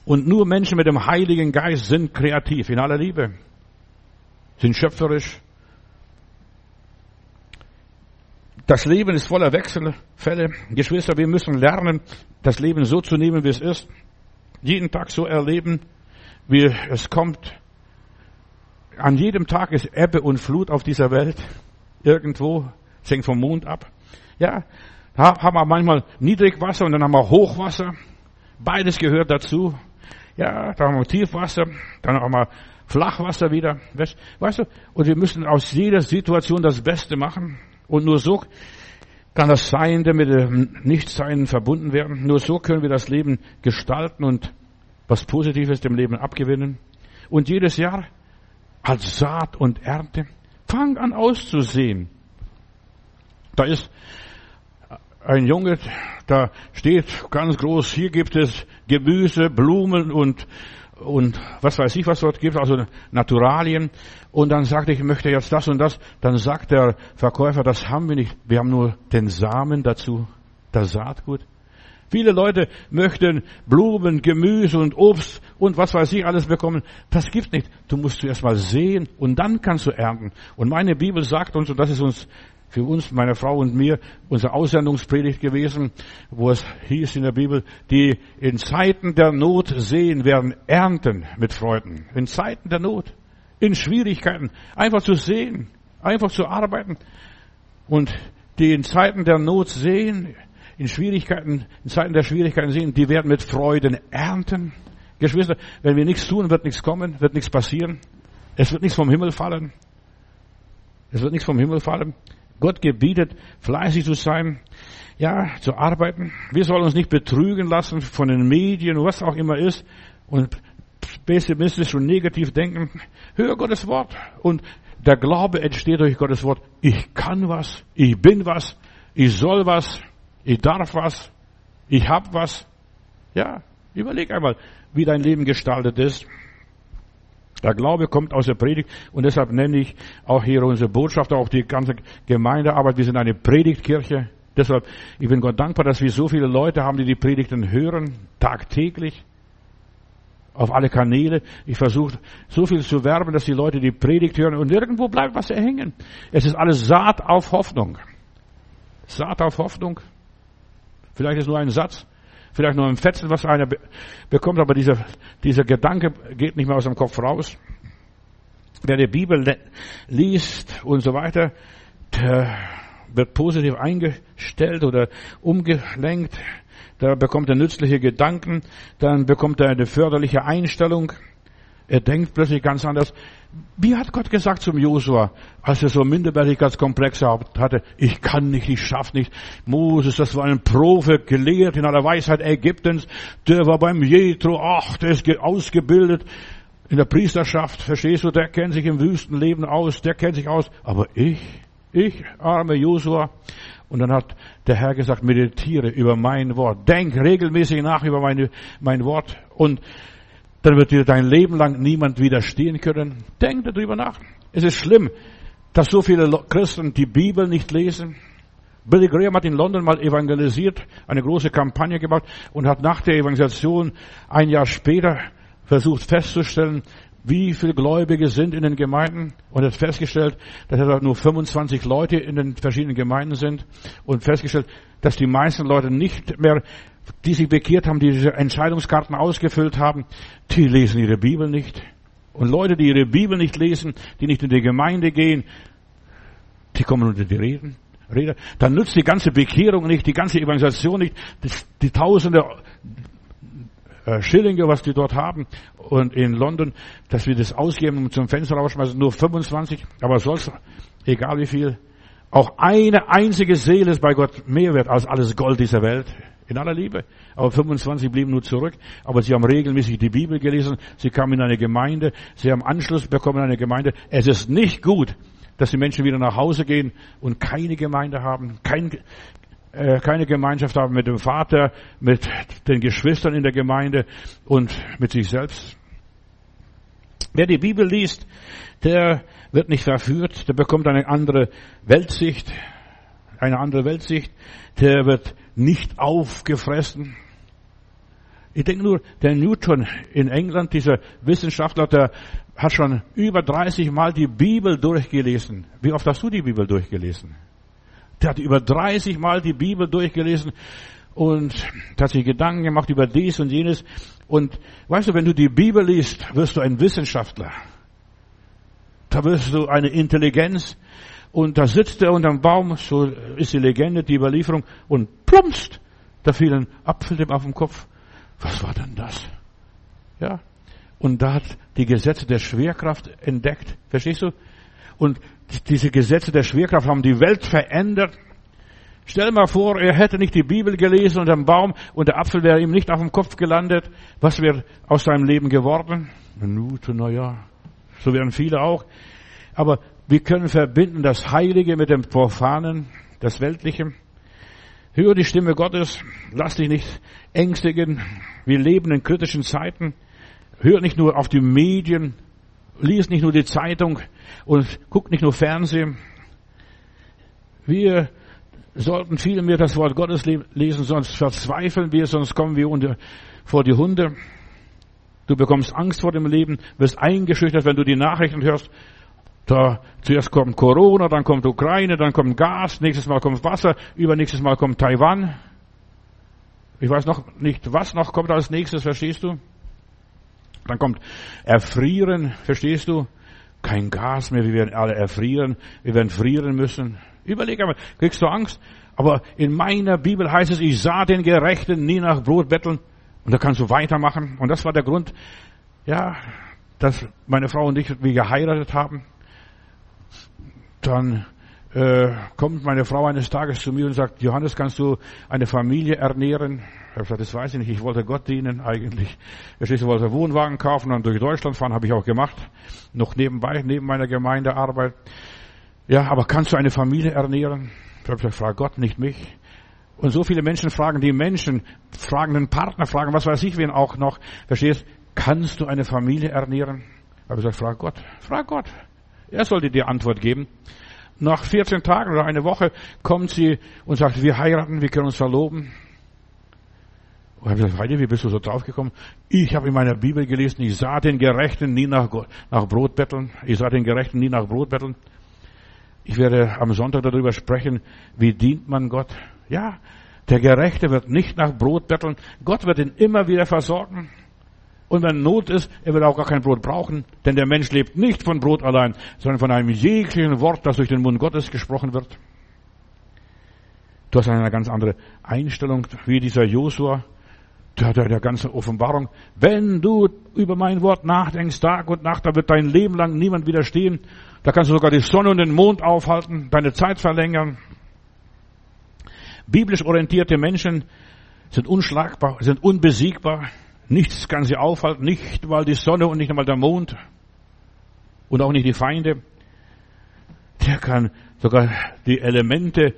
Und nur Menschen mit dem Heiligen Geist sind kreativ in aller Liebe, sind schöpferisch. Das Leben ist voller Wechselfälle. Geschwister, wir müssen lernen, das Leben so zu nehmen, wie es ist. Jeden Tag so erleben, wie es kommt. An jedem Tag ist Ebbe und Flut auf dieser Welt. Irgendwo. Es hängt vom Mond ab. Ja, da haben wir manchmal Niedrigwasser und dann haben wir Hochwasser. Beides gehört dazu. Ja, da haben wir Tiefwasser, dann haben wir Flachwasser wieder. Weißt du? Und wir müssen aus jeder Situation das Beste machen. Und nur so kann das Seiende mit dem Nichtsein verbunden werden. Nur so können wir das Leben gestalten und was Positives dem Leben abgewinnen. Und jedes Jahr als Saat und Ernte. Fang an auszusehen. Da ist ein Junge, da steht ganz groß, hier gibt es Gemüse, Blumen und, und was weiß ich, was dort gibt, also Naturalien. Und dann sagte ich, ich möchte jetzt das und das. Dann sagt der Verkäufer, das haben wir nicht. Wir haben nur den Samen dazu, das Saatgut. Viele Leute möchten Blumen, Gemüse und Obst und was weiß ich alles bekommen. Das gibt nicht. Du musst zuerst mal sehen und dann kannst du ernten. Und meine Bibel sagt uns, und das ist uns für uns, meine Frau und mir, unsere Aussendungspredigt gewesen, wo es hieß in der Bibel, die in Zeiten der Not sehen werden, ernten mit Freuden. In Zeiten der Not, in Schwierigkeiten, einfach zu sehen, einfach zu arbeiten. Und die in Zeiten der Not sehen, in Schwierigkeiten, in Zeiten der Schwierigkeiten sehen, die werden mit Freuden ernten. Geschwister, wenn wir nichts tun, wird nichts kommen, wird nichts passieren. Es wird nichts vom Himmel fallen. Es wird nichts vom Himmel fallen. Gott gebietet, fleißig zu sein, ja, zu arbeiten. Wir sollen uns nicht betrügen lassen von den Medien, was auch immer ist, und pessimistisch und negativ denken. Hör Gottes Wort. Und der Glaube entsteht durch Gottes Wort. Ich kann was, ich bin was, ich soll was, ich darf was, ich hab was. Ja, überleg einmal, wie dein Leben gestaltet ist. Der Glaube kommt aus der Predigt und deshalb nenne ich auch hier unsere Botschaft, auch die ganze Gemeindearbeit. Wir sind eine Predigtkirche. Deshalb, ich bin Gott dankbar, dass wir so viele Leute haben, die die Predigten hören, tagtäglich, auf alle Kanäle. Ich versuche so viel zu werben, dass die Leute die Predigt hören und irgendwo bleibt was hängen. Es ist alles Saat auf Hoffnung. Saat auf Hoffnung. Vielleicht ist nur ein Satz, vielleicht nur ein Fetzen, was einer bekommt, aber dieser, dieser Gedanke geht nicht mehr aus dem Kopf raus. Wer die Bibel liest und so weiter, der wird positiv eingestellt oder umgelenkt, da bekommt er nützliche Gedanken, dann bekommt er eine förderliche Einstellung, er denkt plötzlich ganz anders. Wie hat Gott gesagt zum Josua, als er so Minderwertigkeitskomplexe hatte, ich kann nicht, ich schaff nicht. Moses, das war ein Profe, gelehrt in aller Weisheit Ägyptens, der war beim Jethro, ach, der ist ausgebildet in der Priesterschaft, verstehst du, der kennt sich im Wüstenleben aus, der kennt sich aus. Aber ich, Ich, arme Josua. Und dann hat der Herr gesagt, meditiere über mein Wort. Denk regelmäßig nach über meine, mein Wort. Und dann wird dir dein Leben lang niemand widerstehen können. Denk darüber nach. Es ist schlimm, dass so viele Christen die Bibel nicht lesen. Billy Graham hat in London mal evangelisiert, eine große Kampagne gemacht und hat nach der Evangelisation ein Jahr später versucht festzustellen, wie viele Gläubige sind in den Gemeinden und hat festgestellt, dass nur 25 Leute in den verschiedenen Gemeinden sind und festgestellt, dass die meisten Leute nicht mehr, die sich bekehrt haben, die diese Entscheidungskarten ausgefüllt haben, die lesen ihre Bibel nicht. Und Leute, die ihre Bibel nicht lesen, die nicht in die Gemeinde gehen, die kommen unter die Reden. Rede. Dann nützt die ganze Bekehrung nicht, die ganze Evangelisation nicht, die Tausende äh, Schillinge, was die dort haben und in London, dass wir das ausgeben und zum Fenster rausschmeißen, nur 25, aber sonst, egal wie viel, auch eine einzige Seele ist bei Gott mehr wert als alles Gold dieser Welt. In aller Liebe. Aber 25 blieben nur zurück. Aber sie haben regelmäßig die Bibel gelesen. Sie kamen in eine Gemeinde. Sie haben Anschluss bekommen in eine Gemeinde. Es ist nicht gut, dass die Menschen wieder nach Hause gehen und keine Gemeinde haben, kein, äh, keine Gemeinschaft haben mit dem Vater, mit den Geschwistern in der Gemeinde und mit sich selbst. Wer die Bibel liest, der wird nicht verführt, der bekommt eine andere Weltsicht, eine andere Weltsicht, der wird nicht aufgefressen. Ich denke nur, der Newton in England, dieser Wissenschaftler, der hat schon über 30 Mal die Bibel durchgelesen. Wie oft hast du die Bibel durchgelesen? Der hat über 30 Mal die Bibel durchgelesen und hat sich Gedanken gemacht über dies und jenes. Und weißt du, wenn du die Bibel liest, wirst du ein Wissenschaftler. Da wirst du eine Intelligenz. Und da sitzt er unterm Baum, so ist die Legende, die Überlieferung, und plumpst, da fiel ein Apfel dem auf den Kopf. Was war denn das? Ja. Und da hat die Gesetze der Schwerkraft entdeckt. Verstehst du? Und diese Gesetze der Schwerkraft haben die Welt verändert. Stell mal vor, er hätte nicht die Bibel gelesen unter dem Baum und der Apfel wäre ihm nicht auf dem Kopf gelandet. Was wäre aus seinem Leben geworden? Minute, na ja. So wären viele auch. Aber wir können verbinden das Heilige mit dem Profanen, das Weltliche. Hör die Stimme Gottes. Lass dich nicht ängstigen. Wir leben in kritischen Zeiten. Hör nicht nur auf die Medien. Lies nicht nur die Zeitung und guck nicht nur Fernsehen. Wir sollten viel mehr das Wort Gottes lesen, sonst verzweifeln wir, sonst kommen wir unter, vor die Hunde. Du bekommst Angst vor dem Leben, wirst eingeschüchtert, wenn du die Nachrichten hörst. Da zuerst kommt Corona, dann kommt Ukraine, dann kommt Gas, nächstes Mal kommt Wasser, übernächstes Mal kommt Taiwan. Ich weiß noch nicht, was noch kommt als nächstes, verstehst du? Dann kommt Erfrieren, verstehst du? Kein Gas mehr, wir werden alle erfrieren, wir werden frieren müssen. Überleg einmal, kriegst du Angst? Aber in meiner Bibel heißt es, ich sah den Gerechten nie nach Brot betteln. Und da kannst du weitermachen. Und das war der Grund, ja, dass meine Frau und ich, wir geheiratet haben. Dann äh, kommt meine Frau eines Tages zu mir und sagt, Johannes, kannst du eine Familie ernähren? Ich habe gesagt, das weiß ich nicht. Ich wollte Gott dienen eigentlich. Ich wollte Wohnwagen kaufen und durch Deutschland fahren, habe ich auch gemacht. Noch nebenbei, neben meiner Gemeindearbeit. Ja, aber kannst du eine Familie ernähren? Ich habe gesagt, frag Gott, nicht mich. Und so viele Menschen fragen die Menschen, fragen den Partner, fragen was weiß ich wen auch noch. Verstehst? Kannst du eine Familie ernähren? Ich habe gesagt, frag Gott, frag Gott. Er sollte dir Antwort geben. Nach 14 Tagen oder eine Woche kommt sie und sagt, wir heiraten, wir können uns verloben. Und ich gesagt, Heidi, wie bist du so draufgekommen? Ich habe in meiner Bibel gelesen, ich sah den Gerechten nie nach, nach Brot betteln. Ich sah den Gerechten nie nach Brot betteln. Ich werde am Sonntag darüber sprechen, wie dient man Gott. Ja, der Gerechte wird nicht nach Brot betteln. Gott wird ihn immer wieder versorgen. Und wenn Not ist, er wird auch gar kein Brot brauchen, denn der Mensch lebt nicht von Brot allein, sondern von einem jeglichen Wort, das durch den Mund Gottes gesprochen wird. Du hast eine ganz andere Einstellung wie dieser Josua, der, der, der ganze Offenbarung. Wenn du über mein Wort nachdenkst, Tag und Nacht, da wird dein Leben lang niemand widerstehen. Da kannst du sogar die Sonne und den Mond aufhalten, deine Zeit verlängern. Biblisch orientierte Menschen sind unschlagbar, sind unbesiegbar. Nichts kann sie aufhalten, nicht mal die Sonne und nicht einmal der Mond und auch nicht die Feinde. Der kann sogar die Elemente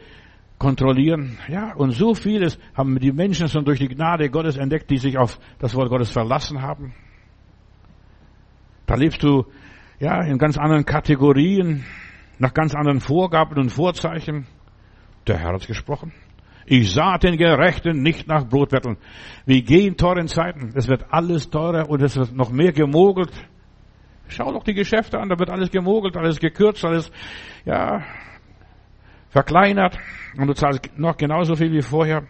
kontrollieren. Ja, und so vieles haben die Menschen schon durch die Gnade Gottes entdeckt, die sich auf das Wort Gottes verlassen haben. Da lebst du, ja, in ganz anderen Kategorien, nach ganz anderen Vorgaben und Vorzeichen. Der Herr hat gesprochen. Ich sah den Gerechten nicht nach Brot betteln. Wir gehen teuren Zeiten. Es wird alles teurer und es wird noch mehr gemogelt. Schau doch die Geschäfte an, da wird alles gemogelt, alles gekürzt, alles, ja, verkleinert. Und du zahlst noch genauso viel wie vorher.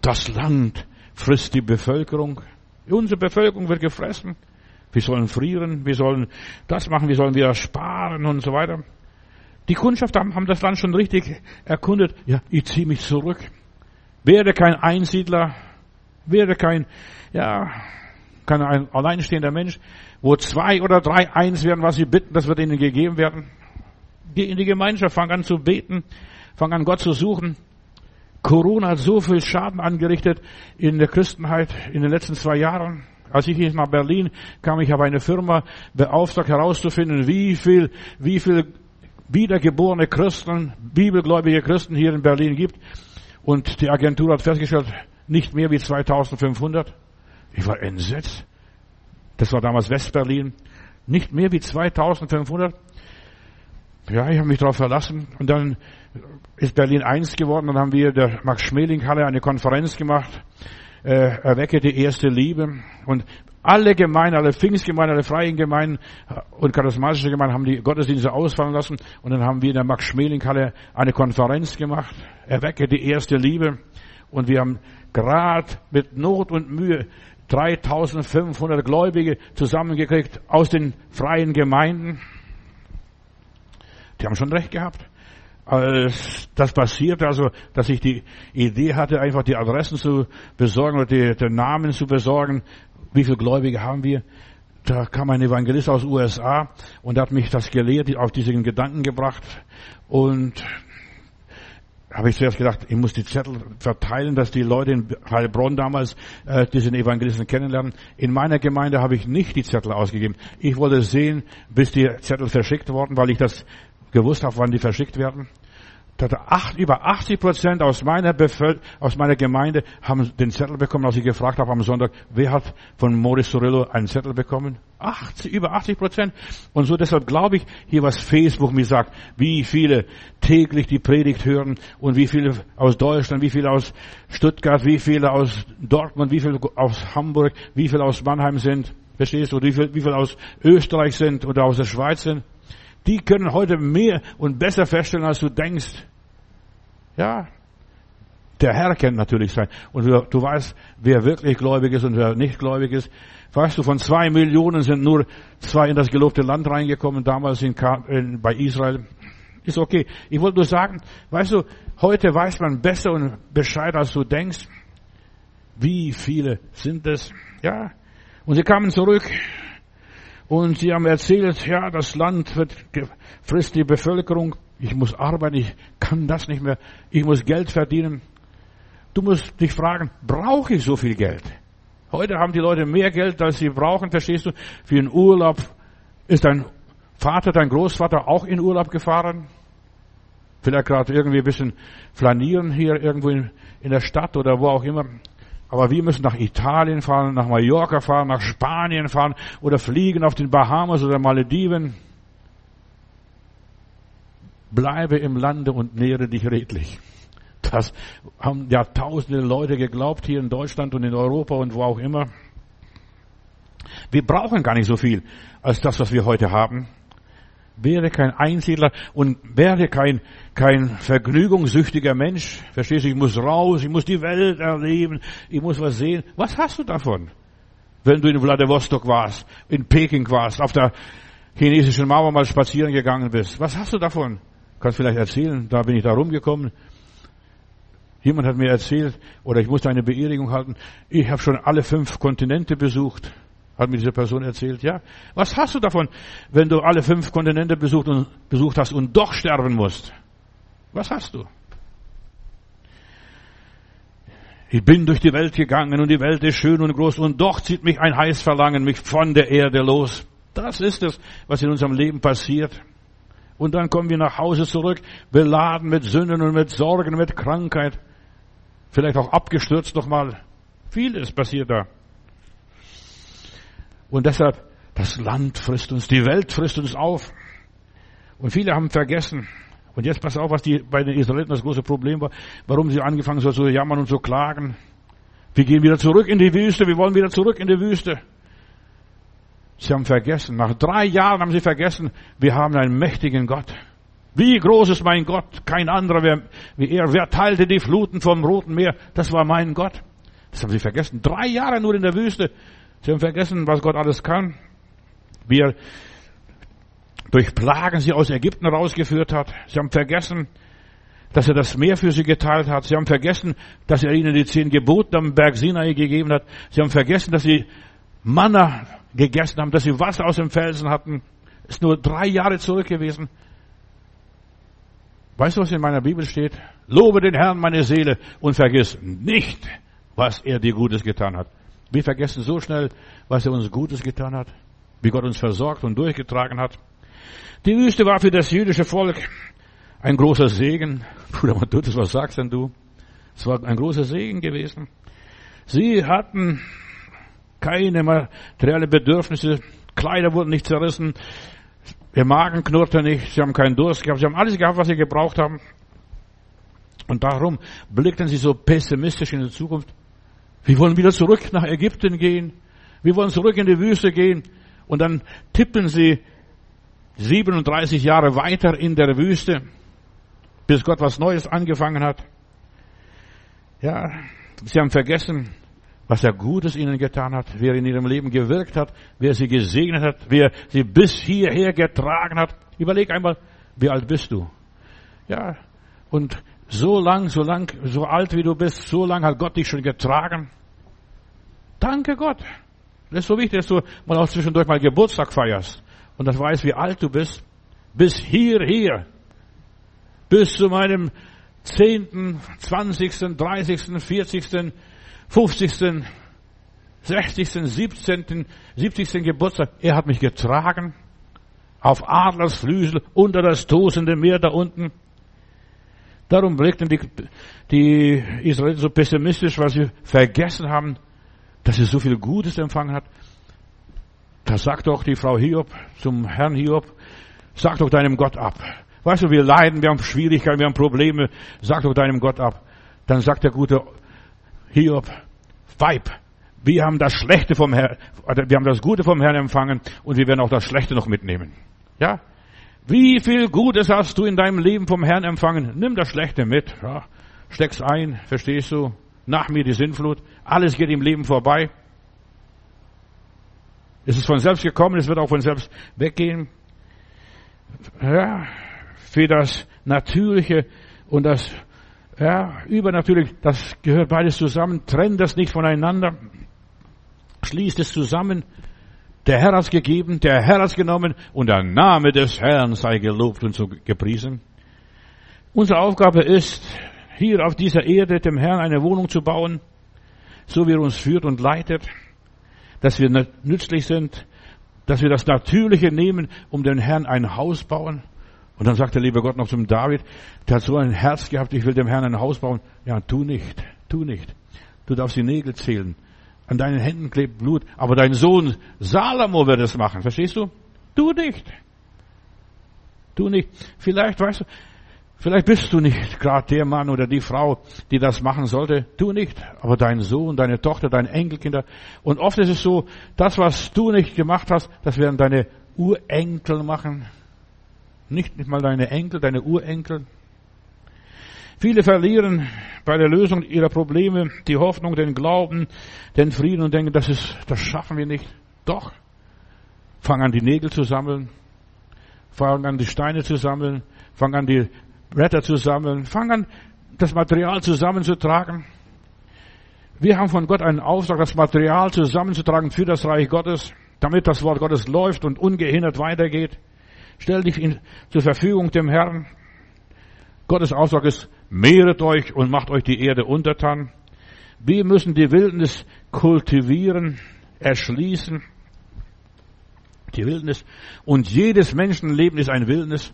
Das Land frisst die Bevölkerung. Unsere Bevölkerung wird gefressen. Wir sollen frieren, wir sollen das machen, wir sollen wieder sparen und so weiter. Die Kundschaft haben, haben das Land schon richtig erkundet. Ja, ich ziehe mich zurück. Werde kein Einsiedler, werde kein, ja, kein alleinstehender Mensch, wo zwei oder drei eins werden, was sie bitten, das wird ihnen gegeben werden. Geh in die Gemeinschaft, fang an zu beten, fang an Gott zu suchen. Corona hat so viel Schaden angerichtet in der Christenheit in den letzten zwei Jahren. Als ich nach Berlin kam, ich habe eine Firma beauftragt herauszufinden, wie viel, wie viel wiedergeborene Christen, bibelgläubige Christen hier in Berlin gibt. Und die Agentur hat festgestellt, nicht mehr wie 2500. Ich war entsetzt. Das war damals Westberlin. Nicht mehr wie 2500. Ja, ich habe mich darauf verlassen. Und dann ist Berlin eins geworden. Dann haben wir der Max-Schmeling-Halle eine Konferenz gemacht. Äh, erwecke die erste Liebe. Und alle Gemeinden, alle Pfingstgemeinden, alle freien Gemeinden und charismatische Gemeinden haben die Gottesdienste ausfallen lassen. Und dann haben wir in der Max-Schmeling-Halle eine Konferenz gemacht. Erwecke die erste Liebe. Und wir haben gerade mit Not und Mühe 3500 Gläubige zusammengekriegt aus den freien Gemeinden. Die haben schon recht gehabt. Als das passierte, also, dass ich die Idee hatte, einfach die Adressen zu besorgen oder die, den Namen zu besorgen, wie viele Gläubige haben wir? Da kam ein Evangelist aus USA und hat mich das gelehrt, auf diesen Gedanken gebracht. Und habe ich zuerst gedacht, ich muss die Zettel verteilen, dass die Leute in Heilbronn damals äh, diesen Evangelisten kennenlernen. In meiner Gemeinde habe ich nicht die Zettel ausgegeben. Ich wollte sehen, bis die Zettel verschickt wurden, weil ich das gewusst habe, wann die verschickt werden acht, über 80 Prozent aus meiner Bevölkerung, aus meiner Gemeinde haben den Zettel bekommen, als ich gefragt habe am Sonntag, wer hat von Maurice Sorillo einen Zettel bekommen? 80, über 80 Prozent. Und so deshalb glaube ich, hier was Facebook mir sagt, wie viele täglich die Predigt hören und wie viele aus Deutschland, wie viele aus Stuttgart, wie viele aus Dortmund, wie viele aus Hamburg, wie viele aus Mannheim sind. Verstehst du? Wie viele, wie viele aus Österreich sind oder aus der Schweiz sind? Die können heute mehr und besser feststellen, als du denkst. Ja, der Herr kennt natürlich sein. Und du, du, weißt, wer wirklich gläubig ist und wer nicht gläubig ist. Weißt du, von zwei Millionen sind nur zwei in das gelobte Land reingekommen, damals in, in, bei Israel. Ist okay. Ich wollte nur sagen, weißt du, heute weiß man besser und Bescheid, als du denkst. Wie viele sind es? Ja. Und sie kamen zurück und sie haben erzählt, ja, das Land wird, frisst die Bevölkerung. Ich muss arbeiten, ich kann das nicht mehr. Ich muss Geld verdienen. Du musst dich fragen, brauche ich so viel Geld? Heute haben die Leute mehr Geld, als sie brauchen, verstehst du? Für einen Urlaub ist dein Vater, dein Großvater auch in Urlaub gefahren? Vielleicht gerade irgendwie ein bisschen flanieren hier irgendwo in, in der Stadt oder wo auch immer. Aber wir müssen nach Italien fahren, nach Mallorca fahren, nach Spanien fahren oder fliegen auf den Bahamas oder Malediven. Bleibe im Lande und nähre dich redlich. Das haben ja tausende Leute geglaubt hier in Deutschland und in Europa und wo auch immer. Wir brauchen gar nicht so viel als das, was wir heute haben. Wäre kein Einsiedler und wäre kein, kein vergnügungssüchtiger Mensch. Verstehst du, ich muss raus, ich muss die Welt erleben, ich muss was sehen. Was hast du davon? Wenn du in Vladivostok warst, in Peking warst, auf der chinesischen Mauer mal spazieren gegangen bist. Was hast du davon? Kannst vielleicht erzählen, da bin ich da rumgekommen. Jemand hat mir erzählt, oder ich musste eine Beerdigung halten, ich habe schon alle fünf Kontinente besucht. Hat mir diese Person erzählt, ja. Was hast du davon, wenn du alle fünf Kontinente besucht, und, besucht hast und doch sterben musst? Was hast du? Ich bin durch die Welt gegangen und die Welt ist schön und groß und doch zieht mich ein heiß Verlangen mich von der Erde los. Das ist es, was in unserem Leben passiert. Und dann kommen wir nach Hause zurück, beladen mit Sünden und mit Sorgen, mit Krankheit. Vielleicht auch abgestürzt nochmal. Vieles passiert da. Und deshalb, das Land frisst uns, die Welt frisst uns auf. Und viele haben vergessen. Und jetzt pass auf, was die, bei den Israeliten das große Problem war, warum sie angefangen so zu jammern und zu klagen. Wir gehen wieder zurück in die Wüste, wir wollen wieder zurück in die Wüste. Sie haben vergessen, nach drei Jahren haben sie vergessen, wir haben einen mächtigen Gott. Wie groß ist mein Gott? Kein anderer wie er. Wer teilte die Fluten vom Roten Meer? Das war mein Gott. Das haben sie vergessen. Drei Jahre nur in der Wüste. Sie haben vergessen, was Gott alles kann. Wie er durch Plagen sie aus Ägypten rausgeführt hat. Sie haben vergessen, dass er das Meer für sie geteilt hat. Sie haben vergessen, dass er ihnen die zehn Gebote am Berg Sinai gegeben hat. Sie haben vergessen, dass sie Manna gegessen haben, dass sie Wasser aus dem Felsen hatten. Ist nur drei Jahre zurück gewesen. Weißt du, was in meiner Bibel steht? Lobe den Herrn, meine Seele, und vergiss nicht, was er dir Gutes getan hat. Wir vergessen so schnell, was er uns Gutes getan hat, wie Gott uns versorgt und durchgetragen hat. Die Wüste war für das jüdische Volk ein großer Segen. Bruder Matthäus, was sagst denn du? Es war ein großer Segen gewesen. Sie hatten keine materielle Bedürfnisse, Kleider wurden nicht zerrissen, Ihr Magen knurrte nicht, sie haben keinen Durst gehabt, sie haben alles gehabt, was sie gebraucht haben. Und darum blickten sie so pessimistisch in die Zukunft. Wir wollen wieder zurück nach Ägypten gehen. Wir wollen zurück in die Wüste gehen. Und dann tippen sie 37 Jahre weiter in der Wüste, bis Gott was Neues angefangen hat. Ja, sie haben vergessen, was er Gutes ihnen getan hat, wer in ihrem Leben gewirkt hat, wer sie gesegnet hat, wer sie bis hierher getragen hat. Überleg einmal, wie alt bist du? Ja, und so lang, so lang, so alt wie du bist, so lang hat Gott dich schon getragen. Danke Gott. Das ist so wichtig, dass du mal auch zwischendurch mal Geburtstag feierst und das weißt, wie alt du bist. Bis hierher. Bis zu meinem zehnten, zwanzigsten, dreißigsten, vierzigsten, 50., 60., 17., 70. Geburtstag. Er hat mich getragen auf Adlersflügel unter das tosende Meer da unten. Darum blickten die, die Israeliten so pessimistisch, weil sie vergessen haben, dass er so viel Gutes empfangen hat. Da sagt doch die Frau Hiob zum Herrn Hiob, sag doch deinem Gott ab. Weißt du, wir leiden, wir haben Schwierigkeiten, wir haben Probleme, sag doch deinem Gott ab. Dann sagt der gute Hiob, Weib, wir haben das Schlechte vom Herrn, wir haben das Gute vom Herrn empfangen und wir werden auch das Schlechte noch mitnehmen. Ja? Wie viel Gutes hast du in deinem Leben vom Herrn empfangen? Nimm das Schlechte mit. Ja? Steck's ein, verstehst du? Nach mir die Sinnflut. Alles geht im Leben vorbei. Es ist von selbst gekommen, es wird auch von selbst weggehen. Ja, für das Natürliche und das ja, übernatürlich, das gehört beides zusammen. Trennt das nicht voneinander. Schließt es zusammen. Der Herr hat's gegeben, der Herr hat's genommen und der Name des Herrn sei gelobt und so gepriesen. Unsere Aufgabe ist, hier auf dieser Erde dem Herrn eine Wohnung zu bauen, so wie er uns führt und leitet, dass wir nützlich sind, dass wir das Natürliche nehmen, um dem Herrn ein Haus bauen. Und dann sagt der liebe Gott noch zum David, der hat so ein Herz gehabt, ich will dem Herrn ein Haus bauen. Ja, tu nicht, tu nicht. Du darfst die Nägel zählen. An deinen Händen klebt Blut. Aber dein Sohn Salomo wird es machen. Verstehst du? Tu nicht. Tu nicht. Vielleicht, weißt du, vielleicht bist du nicht gerade der Mann oder die Frau, die das machen sollte. Tu nicht. Aber dein Sohn, deine Tochter, deine Enkelkinder. Und oft ist es so, das, was du nicht gemacht hast, das werden deine Urenkel machen. Nicht, nicht mal deine Enkel, deine Urenkel. Viele verlieren bei der Lösung ihrer Probleme die Hoffnung, den Glauben, den Frieden und denken, das ist, das schaffen wir nicht. Doch. Fang an, die Nägel zu sammeln. Fang an, die Steine zu sammeln. Fang an, die Bretter zu sammeln. Fang an, das Material zusammenzutragen. Wir haben von Gott einen Auftrag, das Material zusammenzutragen für das Reich Gottes, damit das Wort Gottes läuft und ungehindert weitergeht. Stell dich in, zur Verfügung dem Herrn. Gottes Auftrag ist, mehret euch und macht euch die Erde untertan. Wir müssen die Wildnis kultivieren, erschließen. Die Wildnis. Und jedes Menschenleben ist ein Wildnis.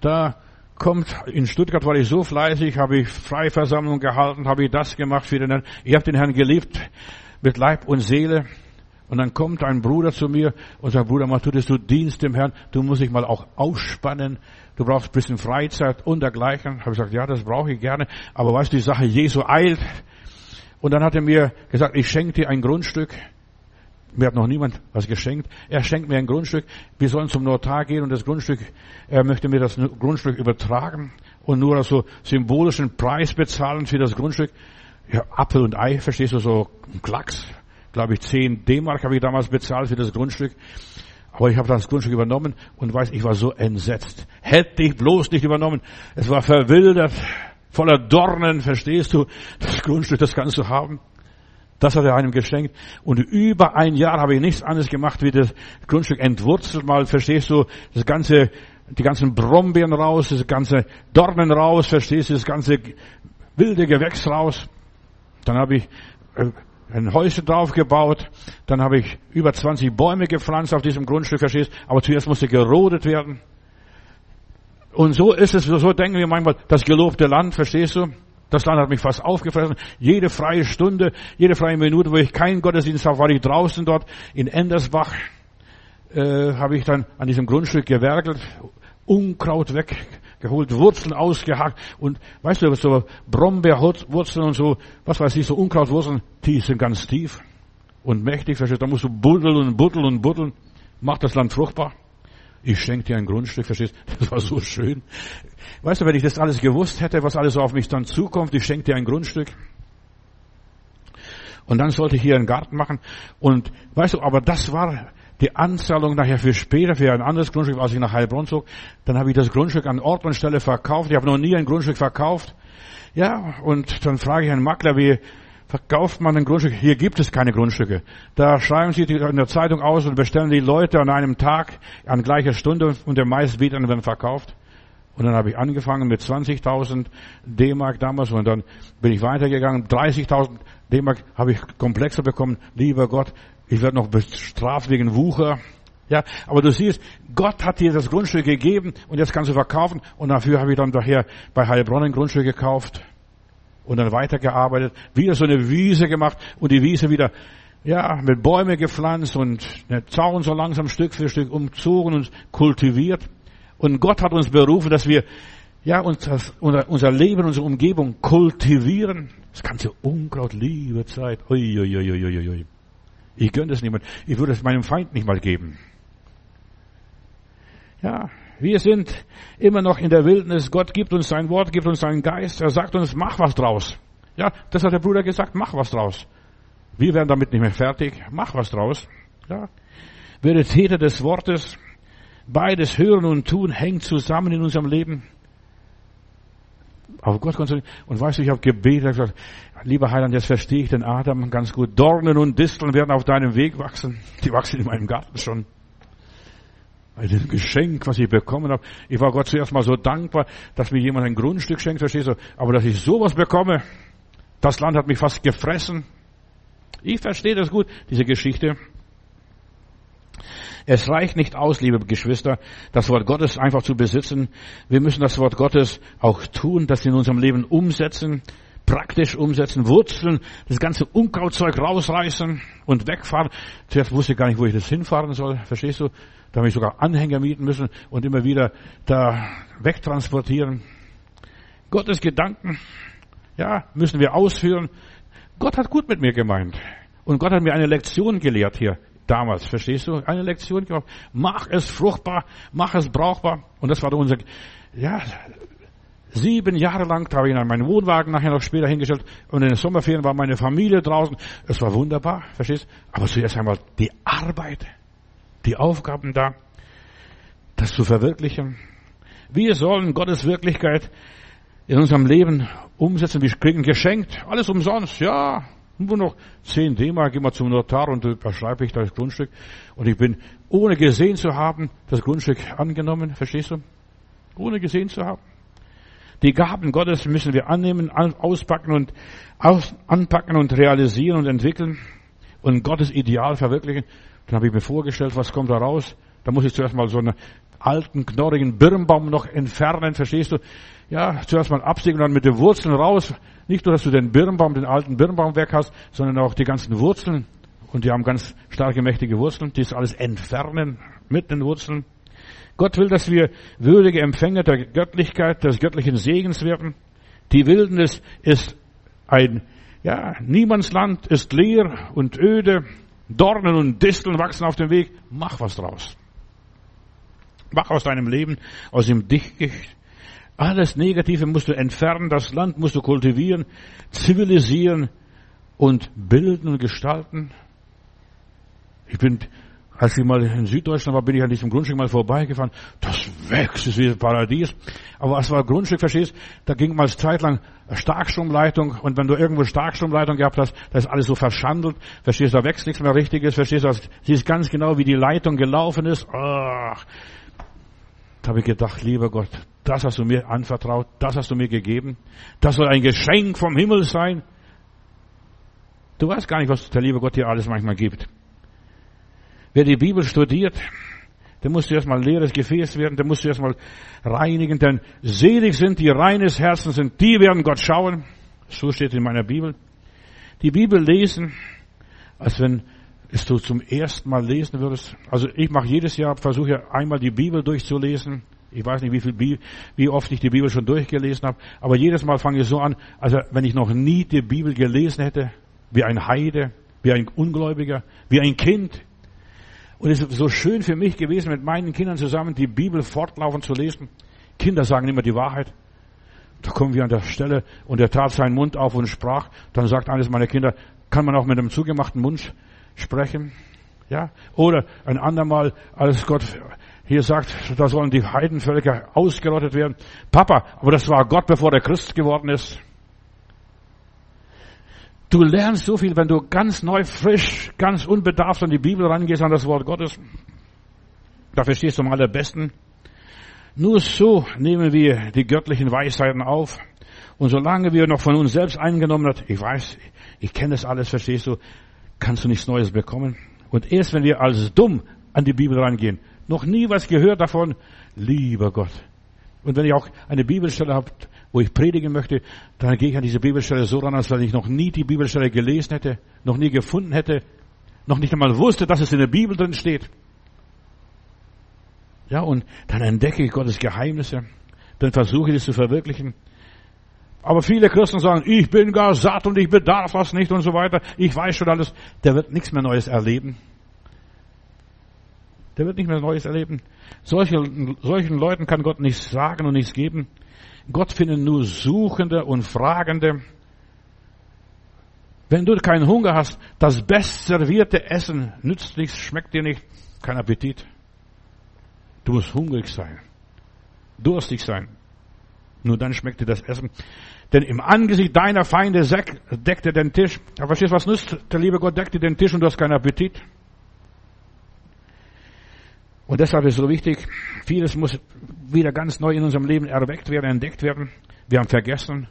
Da kommt, in Stuttgart war ich so fleißig, habe ich Freiversammlung gehalten, habe ich das gemacht für den Herrn. Ich habe den Herrn geliebt mit Leib und Seele. Und dann kommt ein Bruder zu mir und sagt, Bruder, mal tust du Dienst dem Herrn, du musst dich mal auch ausspannen, du brauchst ein bisschen Freizeit und dergleichen. Habe ich gesagt, ja, das brauche ich gerne, aber weißt du, die Sache Jesu eilt. Und dann hat er mir gesagt, ich schenke dir ein Grundstück. Mir hat noch niemand was geschenkt. Er schenkt mir ein Grundstück. Wir sollen zum Notar gehen und das Grundstück, er möchte mir das Grundstück übertragen und nur so symbolischen Preis bezahlen für das Grundstück. Ja, Apfel und Ei, verstehst du, so ein Klacks. Glaube ich, 10 D-Mark habe ich damals bezahlt für das Grundstück. Aber ich habe das Grundstück übernommen und weiß, ich war so entsetzt. Hätte ich bloß nicht übernommen. Es war verwildert, voller Dornen, verstehst du? Das Grundstück, das kannst du haben. Das hat er einem geschenkt. Und über ein Jahr habe ich nichts anderes gemacht, wie das Grundstück entwurzelt mal, verstehst du, das ganze, die ganzen Brombeeren raus, das ganze Dornen raus, verstehst du, das ganze wilde Gewächs raus. Dann habe ich äh, ein Häuschen draufgebaut, dann habe ich über 20 Bäume gepflanzt auf diesem Grundstück, verstehst aber zuerst musste gerodet werden. Und so ist es, so denken wir manchmal, das gelobte Land, verstehst du? Das Land hat mich fast aufgefressen. Jede freie Stunde, jede freie Minute, wo ich keinen Gottesdienst habe, war ich draußen dort in Endersbach. Äh, habe ich dann an diesem Grundstück gewerkelt, Unkraut weggeholt, Wurzeln ausgehackt und weißt du, so Brombeerwurzeln und so, was weiß ich, so Unkrautwurzeln, die sind ganz tief und mächtig, verstehst du, da musst du buddeln und buddeln und buddeln, macht das Land fruchtbar. Ich schenke dir ein Grundstück, verstehst du? *laughs* Das war so schön. Weißt du, wenn ich das alles gewusst hätte, was alles so auf mich dann zukommt, ich schenke dir ein Grundstück. Und dann sollte ich hier einen Garten machen. Und weißt du, aber das war die Anzahlung nachher für später, für ein anderes Grundstück, als ich nach Heilbronn zog. Dann habe ich das Grundstück an Ort und Stelle verkauft. Ich habe noch nie ein Grundstück verkauft. Ja, und dann frage ich einen Makler, wie, verkauft man ein Grundstück. Hier gibt es keine Grundstücke. Da schreiben sie in der Zeitung aus und bestellen die Leute an einem Tag, an gleicher Stunde und der Meistbietern werden verkauft. Und dann habe ich angefangen mit 20.000 D-Mark damals und dann bin ich weitergegangen. 30.000 D-Mark habe ich komplexer bekommen. Lieber Gott, ich werde noch bestraft wegen Wucher. Ja, aber du siehst, Gott hat dir das Grundstück gegeben und jetzt kannst du verkaufen und dafür habe ich dann daher bei Heilbronn ein Grundstück gekauft und dann weitergearbeitet, wieder so eine Wiese gemacht und die Wiese wieder, ja, mit Bäume gepflanzt und eine Zaun so langsam Stück für Stück umzogen und kultiviert. Und Gott hat uns berufen, dass wir, ja, unser, unser Leben, unsere Umgebung kultivieren. Das ganze Unkraut, liebe Zeit. Ui, ui, ui, ui, ui. Ich gönne es niemand. Ich würde es meinem Feind nicht mal geben. Ja, wir sind immer noch in der Wildnis. Gott gibt uns sein Wort, gibt uns seinen Geist. Er sagt uns, mach was draus. Ja, das hat der Bruder gesagt, mach was draus. Wir werden damit nicht mehr fertig. Mach was draus. Ja. Werde Täter des Wortes. Beides hören und tun hängt zusammen in unserem Leben. Auf Gott konzentrieren. Und weißt du, ich habe gebetet, gesagt, lieber Heiland, jetzt verstehe ich den Adam ganz gut. Dornen und Disteln werden auf deinem Weg wachsen. Die wachsen in meinem Garten schon ein Geschenk, was ich bekommen habe. Ich war Gott zuerst mal so dankbar, dass mir jemand ein Grundstück schenkt, verstehst du? Aber dass ich sowas bekomme, das Land hat mich fast gefressen. Ich verstehe das gut, diese Geschichte. Es reicht nicht aus, liebe Geschwister, das Wort Gottes einfach zu besitzen. Wir müssen das Wort Gottes auch tun, das in unserem Leben umsetzen, praktisch umsetzen, wurzeln, das ganze Unkrautzeug rausreißen und wegfahren. Zuerst wusste ich gar nicht, wo ich das hinfahren soll. Verstehst du? Da habe ich sogar Anhänger mieten müssen und immer wieder da wegtransportieren. Gottes Gedanken, ja, müssen wir ausführen. Gott hat gut mit mir gemeint. Und Gott hat mir eine Lektion gelehrt hier damals, verstehst du? Eine Lektion gemacht. Mach es fruchtbar, mach es brauchbar. Und das war unser, ja, sieben Jahre lang, da habe ich in meinen Wohnwagen nachher noch später hingestellt. Und in den Sommerferien war meine Familie draußen. Es war wunderbar, verstehst du? Aber zuerst einmal die Arbeit die Aufgaben da, das zu verwirklichen. Wir sollen Gottes Wirklichkeit in unserem Leben umsetzen. Wir kriegen geschenkt, alles umsonst, ja. Nur noch 10 D-Mark, gehen wir zum Notar und überschreibe ich das Grundstück. Und ich bin, ohne gesehen zu haben, das Grundstück angenommen, verstehst du? Ohne gesehen zu haben. Die Gaben Gottes müssen wir annehmen, auspacken und aus, anpacken und realisieren und entwickeln und Gottes Ideal verwirklichen. Dann habe ich mir vorgestellt, was kommt da raus? Da muss ich zuerst mal so einen alten, knorrigen Birnbaum noch entfernen, verstehst du? Ja, zuerst mal absägen und dann mit den Wurzeln raus. Nicht nur, dass du den Birnbaum, den alten Birnbaum weg hast, sondern auch die ganzen Wurzeln. Und die haben ganz starke, mächtige Wurzeln. Die ist alles entfernen mit den Wurzeln. Gott will, dass wir würdige Empfänger der Göttlichkeit, des göttlichen Segens werden. Die Wildnis ist ein, ja, Niemandsland, ist leer und öde. Dornen und Disteln wachsen auf dem Weg. Mach was draus. Mach aus deinem Leben, aus dem Dickicht. Alles Negative musst du entfernen. Das Land musst du kultivieren, zivilisieren und bilden und gestalten. Ich bin als ich mal in Süddeutschland war, bin ich an diesem Grundstück mal vorbeigefahren. Das wächst, ist wie ein Paradies. Aber was war Grundstück, verstehst? Da ging mal zeitlang Starkstromleitung und wenn du irgendwo Starkstromleitung gehabt hast, da ist alles so verschandelt. Verstehst, da wächst nichts mehr Richtiges. Verstehst, du siehst ganz genau, wie die Leitung gelaufen ist. Ach. Da habe ich gedacht, lieber Gott, das hast du mir anvertraut, das hast du mir gegeben. Das soll ein Geschenk vom Himmel sein. Du weißt gar nicht, was der liebe Gott dir alles manchmal gibt. Wer die Bibel studiert, der muss zuerst mal leeres Gefäß werden, der muss zuerst mal reinigen, denn selig sind die reines Herzen sind, die werden Gott schauen. So steht in meiner Bibel. Die Bibel lesen, als wenn es du zum ersten Mal lesen würdest. Also ich mache jedes Jahr, versuche einmal die Bibel durchzulesen. Ich weiß nicht, wie, viel, wie oft ich die Bibel schon durchgelesen habe, aber jedes Mal fange ich so an, also wenn ich noch nie die Bibel gelesen hätte, wie ein Heide, wie ein Ungläubiger, wie ein Kind, und es ist so schön für mich gewesen, mit meinen Kindern zusammen die Bibel fortlaufend zu lesen. Kinder sagen immer die Wahrheit. Da kommen wir an der Stelle und er tat seinen Mund auf und sprach. Dann sagt eines meiner Kinder, kann man auch mit einem zugemachten Mund sprechen? Ja? Oder ein andermal, als Gott hier sagt, da sollen die Heidenvölker ausgerottet werden. Papa, aber das war Gott, bevor der Christ geworden ist. Du lernst so viel, wenn du ganz neu, frisch, ganz unbedarft an die Bibel rangehst, an das Wort Gottes. Da verstehst du am allerbesten. Nur so nehmen wir die göttlichen Weisheiten auf. Und solange wir noch von uns selbst eingenommen hat, ich weiß, ich kenne das alles, verstehst du, kannst du nichts Neues bekommen. Und erst wenn wir als dumm an die Bibel rangehen, noch nie was gehört davon, lieber Gott. Und wenn ich auch eine Bibelstelle habe, wo ich predigen möchte, dann gehe ich an diese Bibelstelle so ran, als wenn ich noch nie die Bibelstelle gelesen hätte, noch nie gefunden hätte, noch nicht einmal wusste, dass es in der Bibel drin steht. Ja, und dann entdecke ich Gottes Geheimnisse, dann versuche ich es zu verwirklichen. Aber viele Christen sagen, ich bin gar satt und ich bedarf was nicht und so weiter. Ich weiß schon alles. Der wird nichts mehr Neues erleben. Der wird nicht mehr Neues erleben. Solche, solchen Leuten kann Gott nichts sagen und nichts geben. Gott findet nur Suchende und Fragende. Wenn du keinen Hunger hast, das best servierte Essen nützt nichts, schmeckt dir nicht, kein Appetit. Du musst hungrig sein, durstig sein. Nur dann schmeckt dir das Essen. Denn im Angesicht deiner Feinde deckt er den Tisch. Aber verstehst du, was nützt? Der liebe Gott deckt dir den Tisch und du hast keinen Appetit. Und deshalb ist es so wichtig, vieles muss wieder ganz neu in unserem Leben erweckt werden, entdeckt werden. Wir haben vergessen.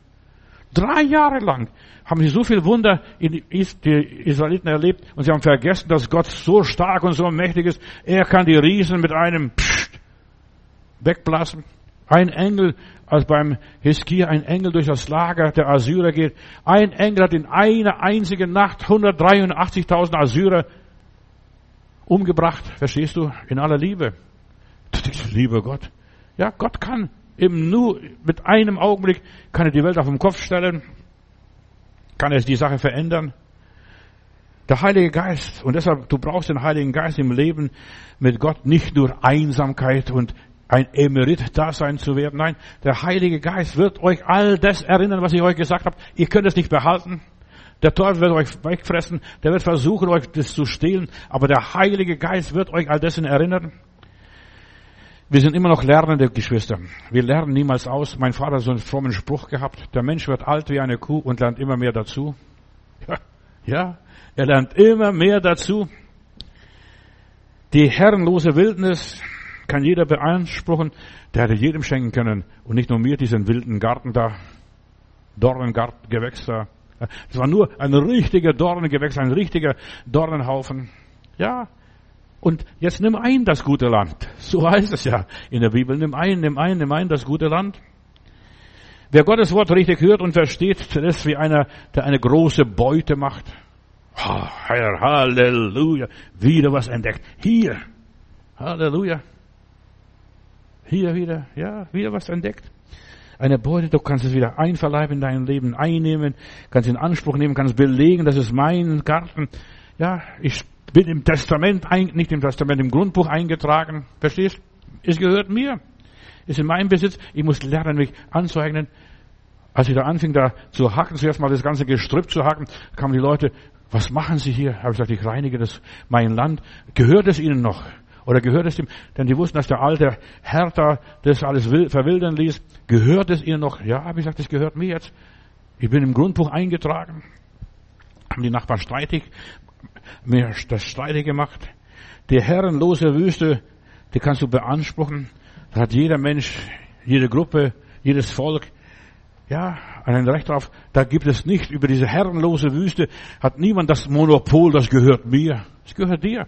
Drei Jahre lang haben sie so viel Wunder in die Israeliten erlebt und sie haben vergessen, dass Gott so stark und so mächtig ist. Er kann die Riesen mit einem Psst wegblasen. Ein Engel, als beim Hiskia ein Engel durch das Lager der Assyrer geht. Ein Engel hat in einer einzigen Nacht 183.000 Assyrer umgebracht, verstehst du, in aller Liebe. Liebe Gott. Ja, Gott kann eben nur mit einem Augenblick, kann er die Welt auf den Kopf stellen, kann er die Sache verändern. Der Heilige Geist, und deshalb, du brauchst den Heiligen Geist im Leben mit Gott, nicht nur Einsamkeit und ein Emerit-Dasein zu werden. Nein, der Heilige Geist wird euch all das erinnern, was ich euch gesagt habe. Ihr könnt es nicht behalten. Der Teufel wird euch wegfressen, der wird versuchen, euch das zu stehlen, aber der Heilige Geist wird euch all dessen erinnern. Wir sind immer noch lernende Geschwister. Wir lernen niemals aus. Mein Vater hat so einen frommen Spruch gehabt. Der Mensch wird alt wie eine Kuh und lernt immer mehr dazu. Ja, ja er lernt immer mehr dazu. Die herrenlose Wildnis kann jeder beanspruchen. Der hätte jedem schenken können. Und nicht nur mir diesen wilden Garten da. Dornengarten, Gewächs da. Es war nur ein richtiger Dornengewächs, ein richtiger Dornenhaufen. Ja, Und jetzt nimm ein das gute Land. So heißt es ja in der Bibel. Nimm ein, nimm ein, nimm ein das gute Land. Wer Gottes Wort richtig hört und versteht, der ist wie einer, der eine große Beute macht. Oh, Herr, Halleluja. Wieder was entdeckt. Hier. Halleluja. Hier wieder, ja, wieder was entdeckt. Eine Beute, du kannst es wieder einverleiben in dein Leben, einnehmen, kannst in Anspruch nehmen, kannst belegen, das ist mein Garten. Ja, ich bin im Testament, nicht im Testament, im Grundbuch eingetragen. Verstehst? Es gehört mir. Ist in meinem Besitz. Ich muss lernen, mich anzueignen. Als ich da anfing, da zu hacken, zuerst mal das ganze Gestrüpp zu hacken, kamen die Leute, was machen Sie hier? Habe ich gesagt, ich reinige das, mein Land. Gehört es Ihnen noch? Oder gehört es ihm? Denn die wussten, dass der alte Herr da das alles verwildern ließ. Gehört es Ihnen noch? Ja, habe ich gesagt, das gehört mir jetzt. Ich bin im Grundbuch eingetragen. Haben die Nachbarn streitig, mir das streitig gemacht. Die herrenlose Wüste, die kannst du beanspruchen. Da hat jeder Mensch, jede Gruppe, jedes Volk, ja, ein Recht darauf. Da gibt es nicht über diese herrenlose Wüste, hat niemand das Monopol, das gehört mir. Das gehört dir.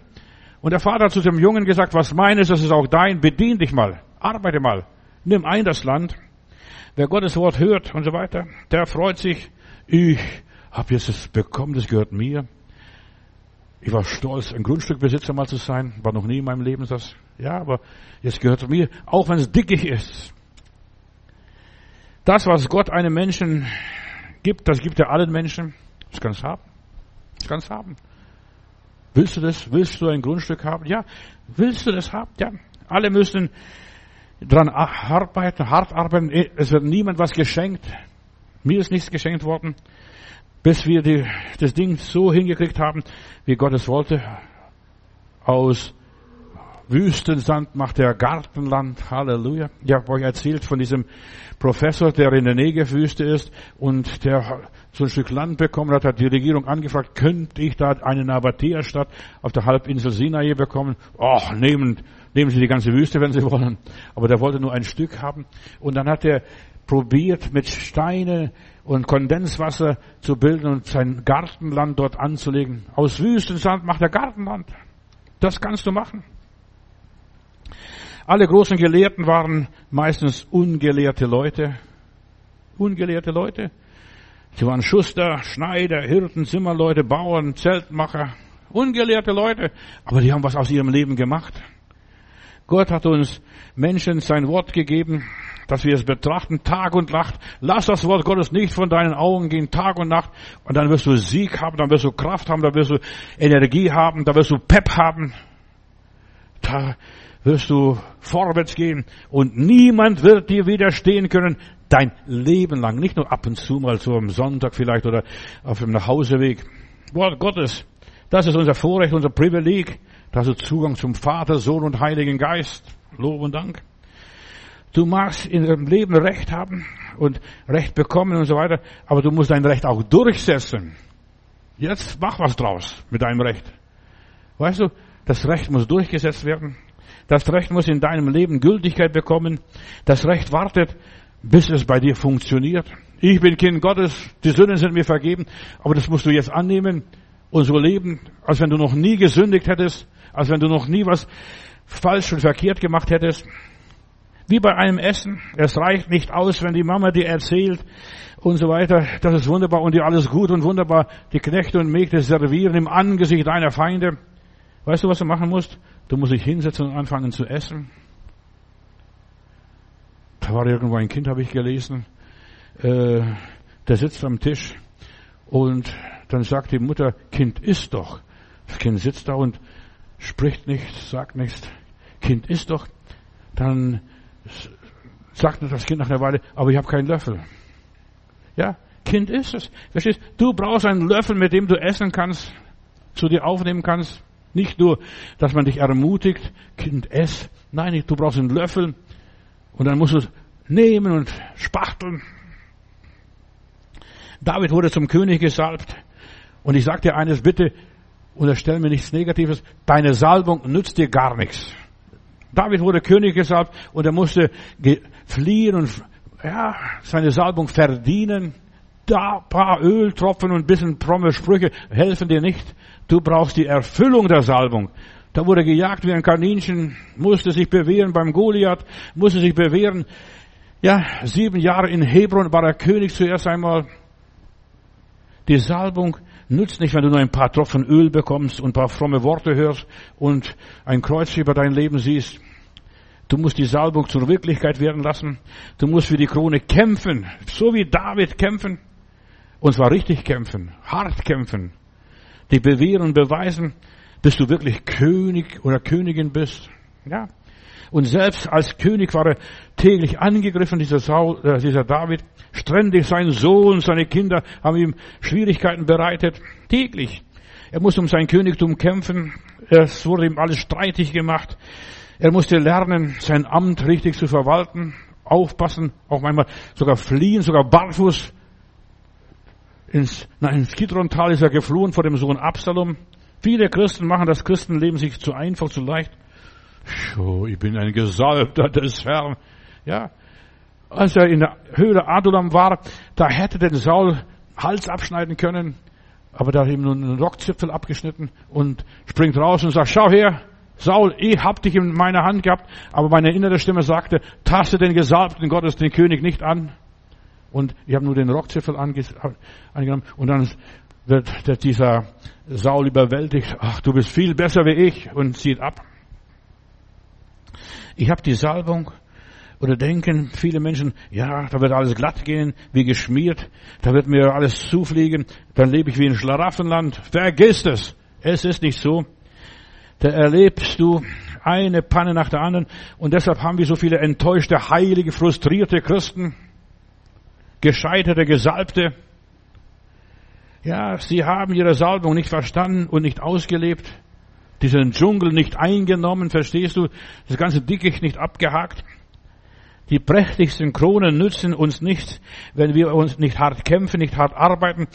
Und der Vater hat zu dem Jungen gesagt, was meines, das ist auch dein, bedien dich mal, arbeite mal, nimm ein das Land. Wer Gottes Wort hört und so weiter, der freut sich, ich habe jetzt es bekommen, das gehört mir. Ich war stolz, ein Grundstückbesitzer mal zu sein, war noch nie in meinem Leben das. Ja, aber jetzt gehört es mir, auch wenn es dickig ist. Das, was Gott einem Menschen gibt, das gibt er allen Menschen. Das kann es haben. Das kann es haben. Willst du das? Willst du ein Grundstück haben? Ja. Willst du das haben? Ja. Alle müssen dran arbeiten, hart arbeiten. Es wird niemand was geschenkt. Mir ist nichts geschenkt worden, bis wir die, das Ding so hingekriegt haben, wie Gott es wollte. Aus Wüstensand macht er Gartenland. Halleluja. Ich habe euch erzählt von diesem Professor, der in der Negev-Wüste ist und der so ein Stück Land bekommen hat, hat die Regierung angefragt, könnte ich da eine Nabatea-Stadt auf der Halbinsel Sinai bekommen? Ach, nehmen, nehmen Sie die ganze Wüste, wenn Sie wollen. Aber der wollte nur ein Stück haben. Und dann hat er probiert, mit Steine und Kondenswasser zu bilden und sein Gartenland dort anzulegen. Aus Wüstensand macht er Gartenland. Das kannst du machen. Alle großen Gelehrten waren meistens ungelehrte Leute. Ungelehrte Leute. Sie waren Schuster, Schneider, Hirten, Zimmerleute, Bauern, Zeltmacher, ungelehrte Leute, aber die haben was aus ihrem Leben gemacht. Gott hat uns Menschen sein Wort gegeben, dass wir es betrachten, Tag und Nacht. Lass das Wort Gottes nicht von deinen Augen gehen, Tag und Nacht. Und dann wirst du Sieg haben, dann wirst du Kraft haben, dann wirst du Energie haben, dann wirst du Pep haben. Wirst du vorwärts gehen und niemand wird dir widerstehen können dein Leben lang, nicht nur ab und zu mal so am Sonntag vielleicht oder auf dem Nachhauseweg. Wort Gottes, das ist unser Vorrecht, unser Privileg, dass du Zugang zum Vater, Sohn und Heiligen Geist. Lob und Dank. Du magst in deinem Leben Recht haben und Recht bekommen und so weiter, aber du musst dein Recht auch durchsetzen. Jetzt mach was draus mit deinem Recht. Weißt du, das Recht muss durchgesetzt werden. Das Recht muss in deinem Leben Gültigkeit bekommen. Das Recht wartet, bis es bei dir funktioniert. Ich bin Kind Gottes, die Sünden sind mir vergeben, aber das musst du jetzt annehmen und so leben, als wenn du noch nie gesündigt hättest, als wenn du noch nie was falsch und verkehrt gemacht hättest. Wie bei einem Essen. Es reicht nicht aus, wenn die Mama dir erzählt und so weiter, das ist wunderbar und dir alles gut und wunderbar die Knechte und Mägde servieren im Angesicht deiner Feinde. Weißt du, was du machen musst? Du musst dich hinsetzen und anfangen zu essen. Da war irgendwo ein Kind, habe ich gelesen, äh, der sitzt am Tisch und dann sagt die Mutter, Kind isst doch. Das Kind sitzt da und spricht nichts, sagt nichts. Kind isst doch. Dann sagt das Kind nach einer Weile, aber ich habe keinen Löffel. Ja, Kind isst es. Verstehst? Du brauchst einen Löffel, mit dem du essen kannst, zu dir aufnehmen kannst. Nicht nur, dass man dich ermutigt, Kind, ess. Nein, du brauchst einen Löffel und dann musst du es nehmen und spachteln. David wurde zum König gesalbt und ich sag dir eines, bitte unterstell mir nichts Negatives, deine Salbung nützt dir gar nichts. David wurde König gesalbt und er musste fliehen und ja, seine Salbung verdienen. Da paar Öltropfen und ein bisschen fromme Sprüche helfen dir nicht. Du brauchst die Erfüllung der Salbung. Da wurde gejagt wie ein Kaninchen, musste sich bewähren beim Goliath, musste sich bewähren. Ja, sieben Jahre in Hebron war er König zuerst einmal. Die Salbung nützt nicht, wenn du nur ein paar Tropfen Öl bekommst und ein paar fromme Worte hörst und ein Kreuz über dein Leben siehst. Du musst die Salbung zur Wirklichkeit werden lassen. Du musst für die Krone kämpfen, so wie David kämpfen. Und zwar richtig kämpfen, hart kämpfen. Die bewähren beweisen, bis du wirklich König oder Königin bist. Ja. Und selbst als König war er täglich angegriffen, dieser, Saul, äh, dieser David. Ständig sein Sohn, seine Kinder haben ihm Schwierigkeiten bereitet. Täglich. Er musste um sein Königtum kämpfen. Es wurde ihm alles streitig gemacht. Er musste lernen, sein Amt richtig zu verwalten, aufpassen, auch manchmal sogar fliehen, sogar barfuß. Ins, nein, ins Kidron-Tal ist er geflohen vor dem Sohn Absalom. Viele Christen machen das Christenleben sich zu einfach, zu leicht. Oh, ich bin ein Gesalbter des Herrn. Ja. Als er in der Höhle Adulam war, da hätte den Saul Hals abschneiden können, aber da hat ihm nur einen Rockzipfel abgeschnitten und springt raus und sagt, schau her, Saul, ich hab dich in meiner Hand gehabt, aber meine innere Stimme sagte, taste den Gesalbten Gottes, den König nicht an. Und ich habe nur den Rockzipfel angenommen und dann wird dieser Saul überwältigt. Ach, du bist viel besser wie ich und zieht ab. Ich habe die Salbung oder denken viele Menschen, ja, da wird alles glatt gehen, wie geschmiert, da wird mir alles zufliegen, dann lebe ich wie ein Schlaraffenland. Vergiss es. Es ist nicht so. Da erlebst du eine Panne nach der anderen und deshalb haben wir so viele enttäuschte, heilige, frustrierte Christen, gescheiterte, gesalbte. Ja, sie haben ihre Salbung nicht verstanden und nicht ausgelebt diesen Dschungel nicht eingenommen, verstehst du? Das ganze Dickicht nicht abgehakt. Die prächtigsten Kronen nützen uns nichts, wenn wir uns nicht hart kämpfen, nicht hart arbeiten.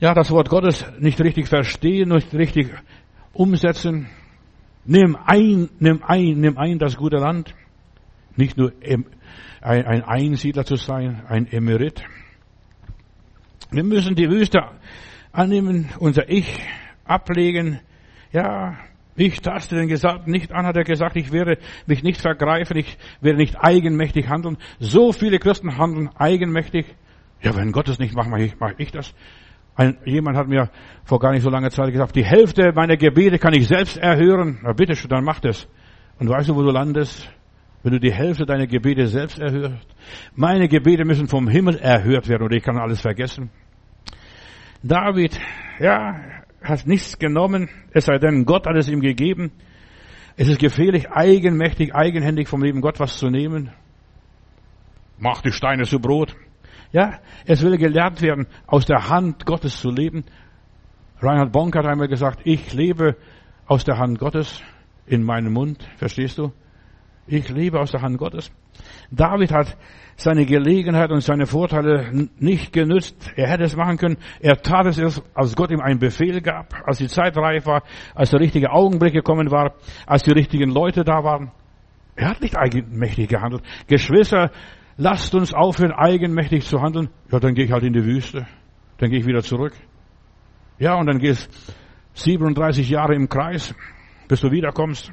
Ja, das Wort Gottes nicht richtig verstehen, nicht richtig umsetzen. Nimm ein, nimm ein, nimm ein das gute Land. Nicht nur ein Einsiedler zu sein, ein Emerit. Wir müssen die Wüste annehmen, unser Ich ablegen. Ja, ich taste den Gesalbten nicht an, hat er gesagt, ich werde mich nicht vergreifen, ich werde nicht eigenmächtig handeln. So viele Christen handeln eigenmächtig. Ja, wenn Gott es nicht macht, mache ich, mache ich das. Ein, jemand hat mir vor gar nicht so langer Zeit gesagt, die Hälfte meiner Gebete kann ich selbst erhören. Na bitte schon, dann mach das. Und weißt du, wo du landest? Wenn du die Hälfte deiner Gebete selbst erhörst. Meine Gebete müssen vom Himmel erhört werden oder ich kann alles vergessen. David, ja, hat nichts genommen, es sei denn, Gott hat es ihm gegeben. Es ist gefährlich, eigenmächtig, eigenhändig vom lieben Gott was zu nehmen. Mach die Steine zu Brot. Ja, es will gelernt werden, aus der Hand Gottes zu leben. Reinhard Bonk hat einmal gesagt, ich lebe aus der Hand Gottes in meinem Mund. Verstehst du? Ich lebe aus der Hand Gottes. David hat seine Gelegenheit und seine Vorteile nicht genützt. Er hätte es machen können. Er tat es erst, als Gott ihm einen Befehl gab, als die Zeit reif war, als der richtige Augenblick gekommen war, als die richtigen Leute da waren. Er hat nicht eigenmächtig gehandelt. Geschwister, lasst uns aufhören, eigenmächtig zu handeln. Ja, dann gehe ich halt in die Wüste. Dann gehe ich wieder zurück. Ja, und dann gehst 37 Jahre im Kreis, bis du wiederkommst.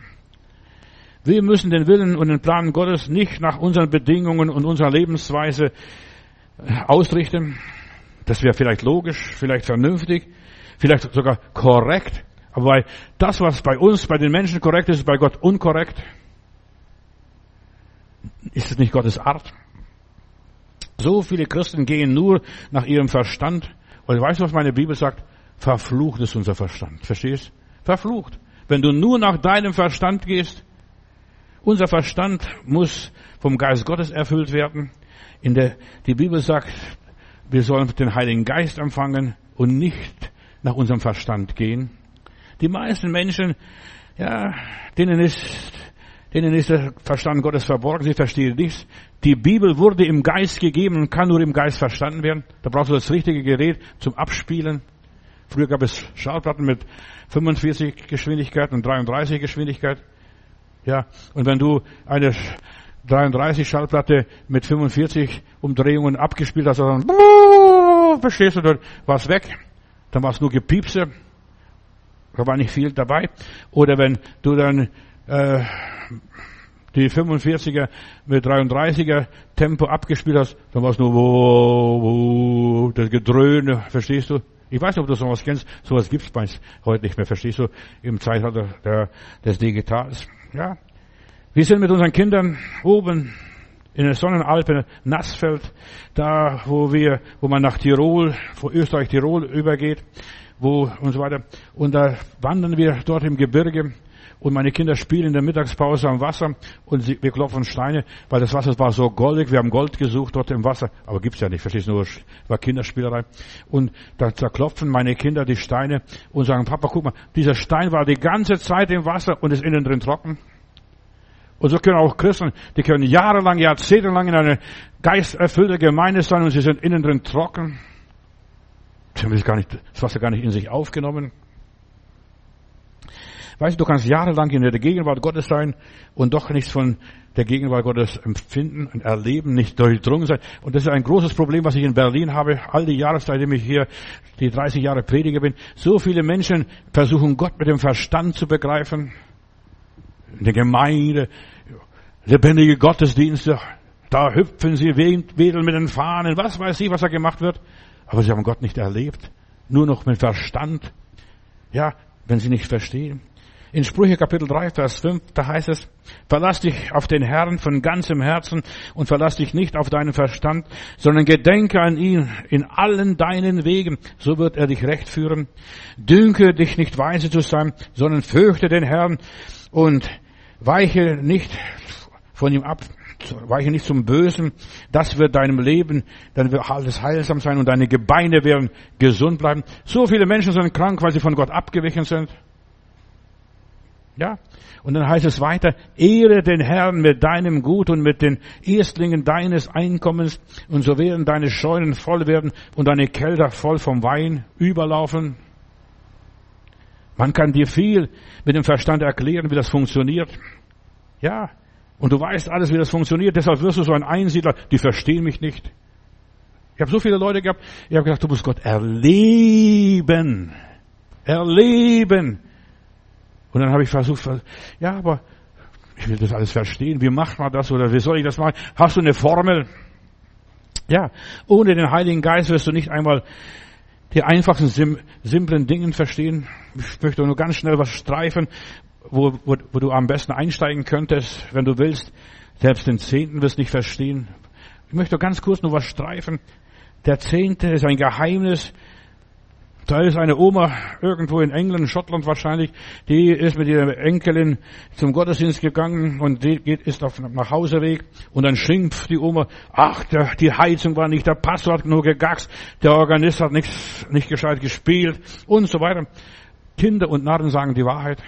Wir müssen den Willen und den Plan Gottes nicht nach unseren Bedingungen und unserer Lebensweise äh, ausrichten. Das wäre vielleicht logisch, vielleicht vernünftig, vielleicht sogar korrekt. Aber weil das, was bei uns, bei den Menschen korrekt ist, ist bei Gott unkorrekt. Ist es nicht Gottes Art? So viele Christen gehen nur nach ihrem Verstand. Und weißt du, was meine Bibel sagt? Verflucht ist unser Verstand. Verstehst? Verflucht. Wenn du nur nach deinem Verstand gehst, unser Verstand muss vom Geist Gottes erfüllt werden. In der, die Bibel sagt, wir sollen den Heiligen Geist empfangen und nicht nach unserem Verstand gehen. Die meisten Menschen, ja, denen ist, denen ist der Verstand Gottes verborgen, sie verstehen nichts. Die Bibel wurde im Geist gegeben und kann nur im Geist verstanden werden. Da brauchst du das richtige Gerät zum Abspielen. Früher gab es Schallplatten mit 45 Geschwindigkeit und 33 Geschwindigkeit. Ja, und wenn du eine 33 Schallplatte mit 45 Umdrehungen abgespielt hast, dann verstehst du, dann war es weg. Dann war es nur Gepiepse. da war nicht viel dabei. Oder wenn du dann äh, die 45er mit 33er Tempo abgespielt hast, dann war es nur wo, wo, das Gedröhne, verstehst du? Ich weiß nicht, ob du sowas kennst. Sowas gibt's bei heute nicht mehr, verstehst du? Im Zeitalter des Digitals. Ja. Wir sind mit unseren Kindern oben in der Sonnenalpe, Nassfeld, da, wo wir, wo man nach Tirol, wo Österreich Tirol übergeht, wo und so weiter. Und da wandern wir dort im Gebirge und meine Kinder spielen in der Mittagspause am Wasser und sie, wir klopfen Steine, weil das Wasser war so goldig. Wir haben Gold gesucht dort im Wasser, aber gibt's ja nicht, verstehst du, nur war Kinderspielerei. Und da zerklopfen meine Kinder die Steine und sagen, Papa, guck mal, dieser Stein war die ganze Zeit im Wasser und ist innen drin trocken. Und so können auch Christen, die können jahrelang, jahrzehntelang in einer geisterfüllten Gemeinde sein und sie sind innen drin trocken. Sie haben das, gar nicht, das Wasser gar nicht in sich aufgenommen. Weißt du, du kannst jahrelang in der Gegenwart Gottes sein und doch nichts von der Gegenwart Gottes empfinden und erleben, nicht durchdrungen sein. Und das ist ein großes Problem, was ich in Berlin habe. All die Jahre, seitdem ich hier die 30 Jahre Prediger bin. So viele Menschen versuchen Gott mit dem Verstand zu begreifen. In der Gemeinde, lebendige Gottesdienste, da hüpfen sie, wedeln mit den Fahnen, was weiß ich, was da gemacht wird. Aber sie haben Gott nicht erlebt. Nur noch mit Verstand. Ja, wenn sie nicht verstehen. In Sprüche Kapitel 3, Vers 5, da heißt es, verlass dich auf den Herrn von ganzem Herzen und verlass dich nicht auf deinen Verstand, sondern gedenke an ihn in allen deinen Wegen, so wird er dich recht führen. Dünke dich nicht weise zu sein, sondern fürchte den Herrn und weiche nicht von ihm ab, weiche nicht zum Bösen. Das wird deinem Leben, dann wird alles heilsam sein und deine Gebeine werden gesund bleiben. So viele Menschen sind krank, weil sie von Gott abgewichen sind. Ja. Und dann heißt es weiter, ehre den Herrn mit deinem Gut und mit den Erstlingen deines Einkommens und so werden deine Scheunen voll werden und deine Kelder voll vom Wein überlaufen. Man kann dir viel mit dem Verstand erklären, wie das funktioniert. Ja. Und du weißt alles, wie das funktioniert. Deshalb wirst du so ein Einsiedler. Die verstehen mich nicht. Ich habe so viele Leute gehabt. Ich habe gedacht, du musst Gott erleben. Erleben. Und dann habe ich versucht, ja, aber ich will das alles verstehen. Wie macht man das oder wie soll ich das machen? Hast du eine Formel? Ja, ohne den Heiligen Geist wirst du nicht einmal die einfachsten, sim simplen Dingen verstehen. Ich möchte nur ganz schnell was streifen, wo, wo, wo du am besten einsteigen könntest, wenn du willst. Selbst den Zehnten wirst du nicht verstehen. Ich möchte ganz kurz nur was streifen. Der Zehnte ist ein Geheimnis, da ist eine Oma irgendwo in England, Schottland wahrscheinlich, die ist mit ihrer Enkelin zum Gottesdienst gegangen und die geht, ist auf nach Hauseweg und dann schimpft die Oma, ach, der, die Heizung war nicht, der Pastor hat nur gegaxt, der Organist hat nicht, nicht gescheit gespielt und so weiter. Kinder und Narren sagen die Wahrheit.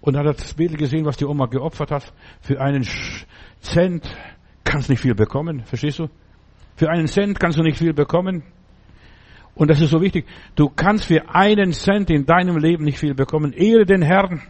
Und dann hat das Bild gesehen, was die Oma geopfert hat. Für einen Cent kannst du nicht viel bekommen, verstehst du? Für einen Cent kannst du nicht viel bekommen. Und das ist so wichtig. Du kannst für einen Cent in deinem Leben nicht viel bekommen. Ehre den Herrn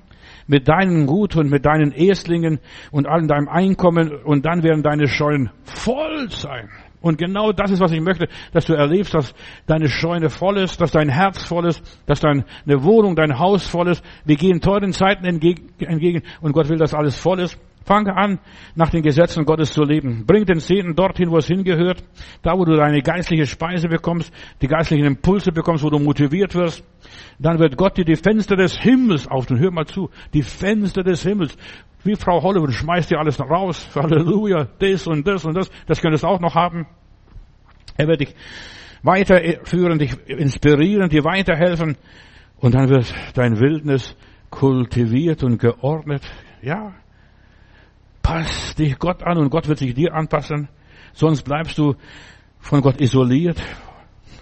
mit deinem Gut und mit deinen Erstlingen und allem deinem Einkommen und dann werden deine Scheunen voll sein. Und genau das ist, was ich möchte, dass du erlebst, dass deine Scheune voll ist, dass dein Herz voll ist, dass deine Wohnung, dein Haus voll ist. Wir gehen teuren Zeiten entgegen und Gott will, dass alles voll ist. Fange an, nach den Gesetzen Gottes zu leben. Bring den Zehnten dorthin, wo es hingehört. Da, wo du deine geistliche Speise bekommst, die geistlichen Impulse bekommst, wo du motiviert wirst. Dann wird Gott dir die Fenster des Himmels auftun. Hör mal zu. Die Fenster des Himmels. Wie Frau Hollywood schmeißt dir alles raus. Halleluja. Das und das und das. Das könntest du auch noch haben. Er wird dich weiterführen, dich inspirieren, dir weiterhelfen. Und dann wird dein Wildnis kultiviert und geordnet. Ja, Pass dich Gott an und Gott wird sich dir anpassen. Sonst bleibst du von Gott isoliert.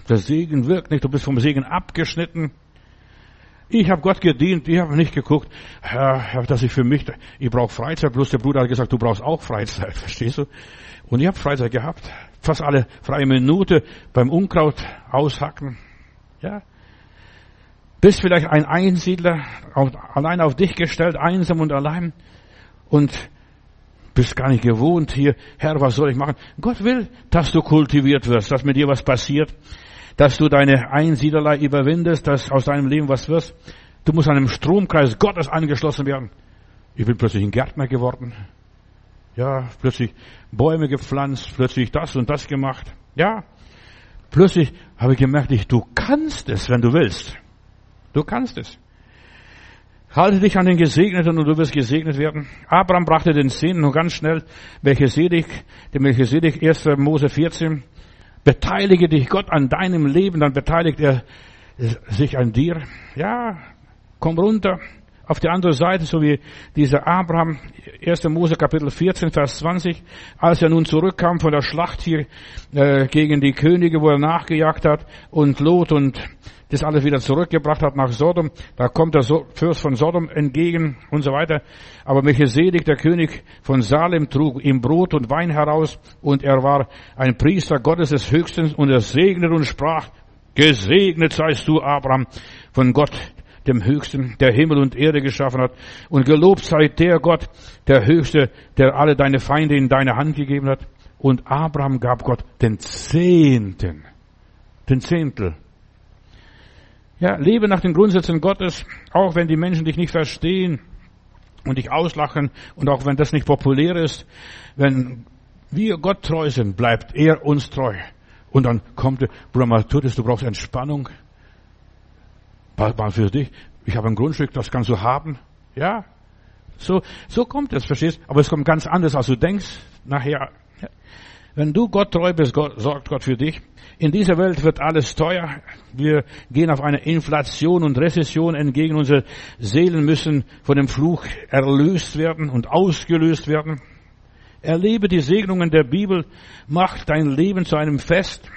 Der Segen wirkt nicht, du bist vom Segen abgeschnitten. Ich habe Gott gedient, ich habe nicht geguckt, Herr, dass ich für mich, ich brauche Freizeit. Bloß der Bruder hat gesagt, du brauchst auch Freizeit, *laughs* verstehst du? Und ich habe Freizeit gehabt. Fast alle freie Minute beim Unkraut aushacken. Ja. Bist vielleicht ein Einsiedler, allein auf dich gestellt, einsam und allein. Und bist gar nicht gewohnt hier, Herr, was soll ich machen? Gott will, dass du kultiviert wirst, dass mit dir was passiert, dass du deine Einsiedlerlei überwindest, dass aus deinem Leben was wirst. Du musst einem Stromkreis Gottes angeschlossen werden. Ich bin plötzlich ein Gärtner geworden. Ja, plötzlich Bäume gepflanzt, plötzlich das und das gemacht. Ja, plötzlich habe ich gemerkt, ich, du kannst es, wenn du willst. Du kannst es. Halte dich an den Gesegneten und du wirst gesegnet werden. Abraham brachte den Zehnten nur ganz schnell, welche Melchisedek, der Melchisedek, 1. Mose 14. Beteilige dich Gott an deinem Leben, dann beteiligt er sich an dir. Ja, komm runter auf die andere Seite, so wie dieser Abraham, 1. Mose Kapitel 14, Vers 20, als er nun zurückkam von der Schlacht hier äh, gegen die Könige, wo er nachgejagt hat und Lot und das alles wieder zurückgebracht hat nach Sodom, da kommt der Fürst von Sodom entgegen und so weiter. Aber Melchisedek, der König von Salem, trug ihm Brot und Wein heraus und er war ein Priester Gottes des Höchsten und er segnete und sprach, gesegnet seist du, Abraham, von Gott, dem Höchsten, der Himmel und Erde geschaffen hat. Und gelobt sei der Gott, der Höchste, der alle deine Feinde in deine Hand gegeben hat. Und Abraham gab Gott den Zehnten, den Zehntel. Ja, lebe nach den Grundsätzen Gottes, auch wenn die Menschen dich nicht verstehen und dich auslachen und auch wenn das nicht populär ist. Wenn wir Gott treu sind, bleibt er uns treu. Und dann kommt der Matthäus, du brauchst Entspannung. Mal für dich. Ich habe ein Grundstück, das kannst du haben. Ja. So, so kommt es, verstehst? Aber es kommt ganz anders, als du denkst. Nachher. Wenn du Gott treu bist, Gott, sorgt Gott für dich. In dieser Welt wird alles teuer. Wir gehen auf eine Inflation und Rezession entgegen. Unsere Seelen müssen von dem Fluch erlöst werden und ausgelöst werden. Erlebe die Segnungen der Bibel. Mach dein Leben zu einem Fest.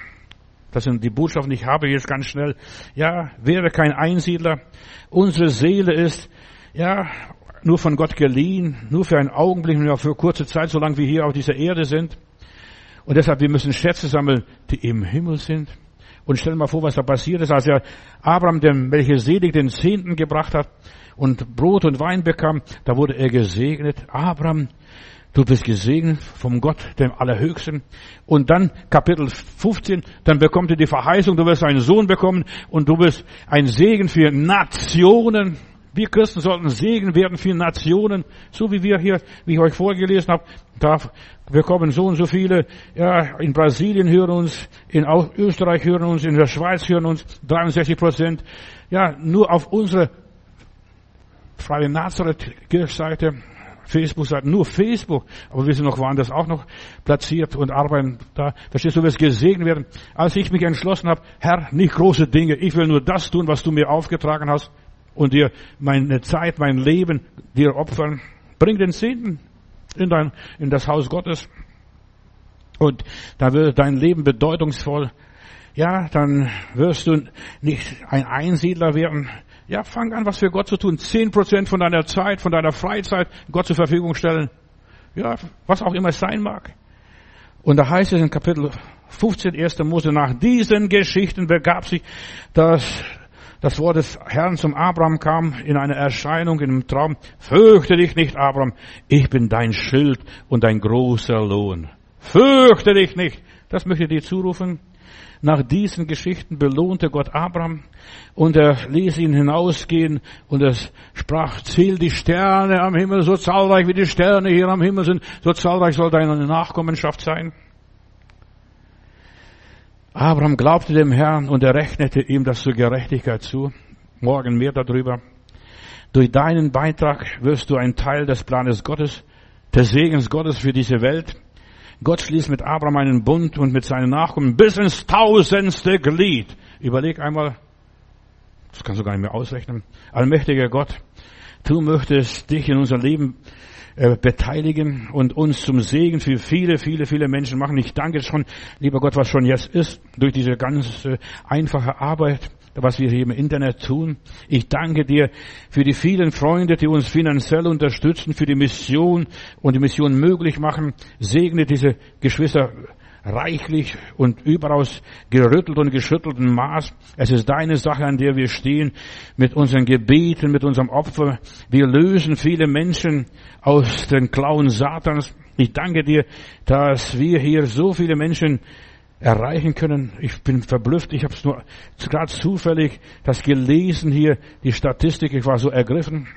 Das sind die Botschaften, ich habe jetzt ganz schnell. Ja, wäre kein Einsiedler. Unsere Seele ist, ja, nur von Gott geliehen, nur für einen Augenblick, nur für kurze Zeit, solange wir hier auf dieser Erde sind. Und deshalb, wir müssen Schätze sammeln, die im Himmel sind. Und stell dir mal vor, was da passiert ist, als er Abraham dem Melchisedek den Zehnten gebracht hat und Brot und Wein bekam, da wurde er gesegnet. Abraham, Du bist gesegnet vom Gott, dem Allerhöchsten. Und dann Kapitel 15, dann bekommt ihr die Verheißung, du wirst einen Sohn bekommen und du bist ein Segen für Nationen. Wir Christen sollten Segen werden für Nationen, so wie wir hier, wie ich euch vorgelesen habe. Da bekommen so und so viele, ja, in Brasilien hören uns, in Österreich hören uns, in der Schweiz hören uns 63 Prozent. Ja, nur auf unsere Freie Nazareth-Kirchseite Facebook sagt nur Facebook, aber wir sind noch woanders auch noch platziert und arbeiten da. Verstehst du, wirst gesegnet werden. Als ich mich entschlossen habe, Herr, nicht große Dinge, ich will nur das tun, was du mir aufgetragen hast und dir meine Zeit, mein Leben dir opfern. Bring den Zehnten in dein, in das Haus Gottes. Und da wird dein Leben bedeutungsvoll. Ja, dann wirst du nicht ein Einsiedler werden, ja, fang an, was für Gott zu tun. Zehn Prozent von deiner Zeit, von deiner Freizeit Gott zur Verfügung stellen. Ja, was auch immer es sein mag. Und da heißt es in Kapitel 15, 1. Mose, nach diesen Geschichten begab sich, dass das Wort des Herrn zum Abraham kam in einer Erscheinung, in einem Traum. Fürchte dich nicht, Abraham, ich bin dein Schild und dein großer Lohn. Fürchte dich nicht. Das möchte ich dir zurufen. Nach diesen Geschichten belohnte Gott Abraham und er ließ ihn hinausgehen und er sprach, zähl die Sterne am Himmel, so zahlreich wie die Sterne hier am Himmel sind, so zahlreich soll deine Nachkommenschaft sein. Abraham glaubte dem Herrn und er rechnete ihm das zur Gerechtigkeit zu. Morgen mehr darüber. Durch deinen Beitrag wirst du ein Teil des Planes Gottes, des Segens Gottes für diese Welt Gott schließt mit Abraham einen Bund und mit seinen Nachkommen bis ins tausendste Glied. Überleg einmal, das kannst du gar nicht mehr ausrechnen. Allmächtiger Gott, du möchtest dich in unser Leben äh, beteiligen und uns zum Segen für viele, viele, viele Menschen machen. Ich danke schon, lieber Gott, was schon jetzt ist, durch diese ganz einfache Arbeit was wir hier im Internet tun. Ich danke dir für die vielen Freunde, die uns finanziell unterstützen, für die Mission und die Mission möglich machen. Segne diese Geschwister reichlich und überaus gerüttelt und geschüttelten Maß. Es ist deine Sache, an der wir stehen, mit unseren Gebeten, mit unserem Opfer. Wir lösen viele Menschen aus den Klauen Satans. Ich danke dir, dass wir hier so viele Menschen erreichen können. Ich bin verblüfft. Ich habe es nur gerade zufällig das gelesen hier, die Statistik. Ich war so ergriffen.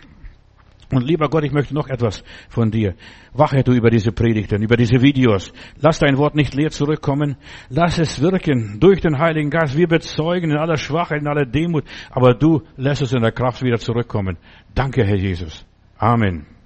Und lieber Gott, ich möchte noch etwas von dir. Wache du über diese Predigten, über diese Videos. Lass dein Wort nicht leer zurückkommen. Lass es wirken durch den Heiligen Geist. Wir bezeugen in aller Schwachheit, in aller Demut. Aber du lässt es in der Kraft wieder zurückkommen. Danke, Herr Jesus. Amen.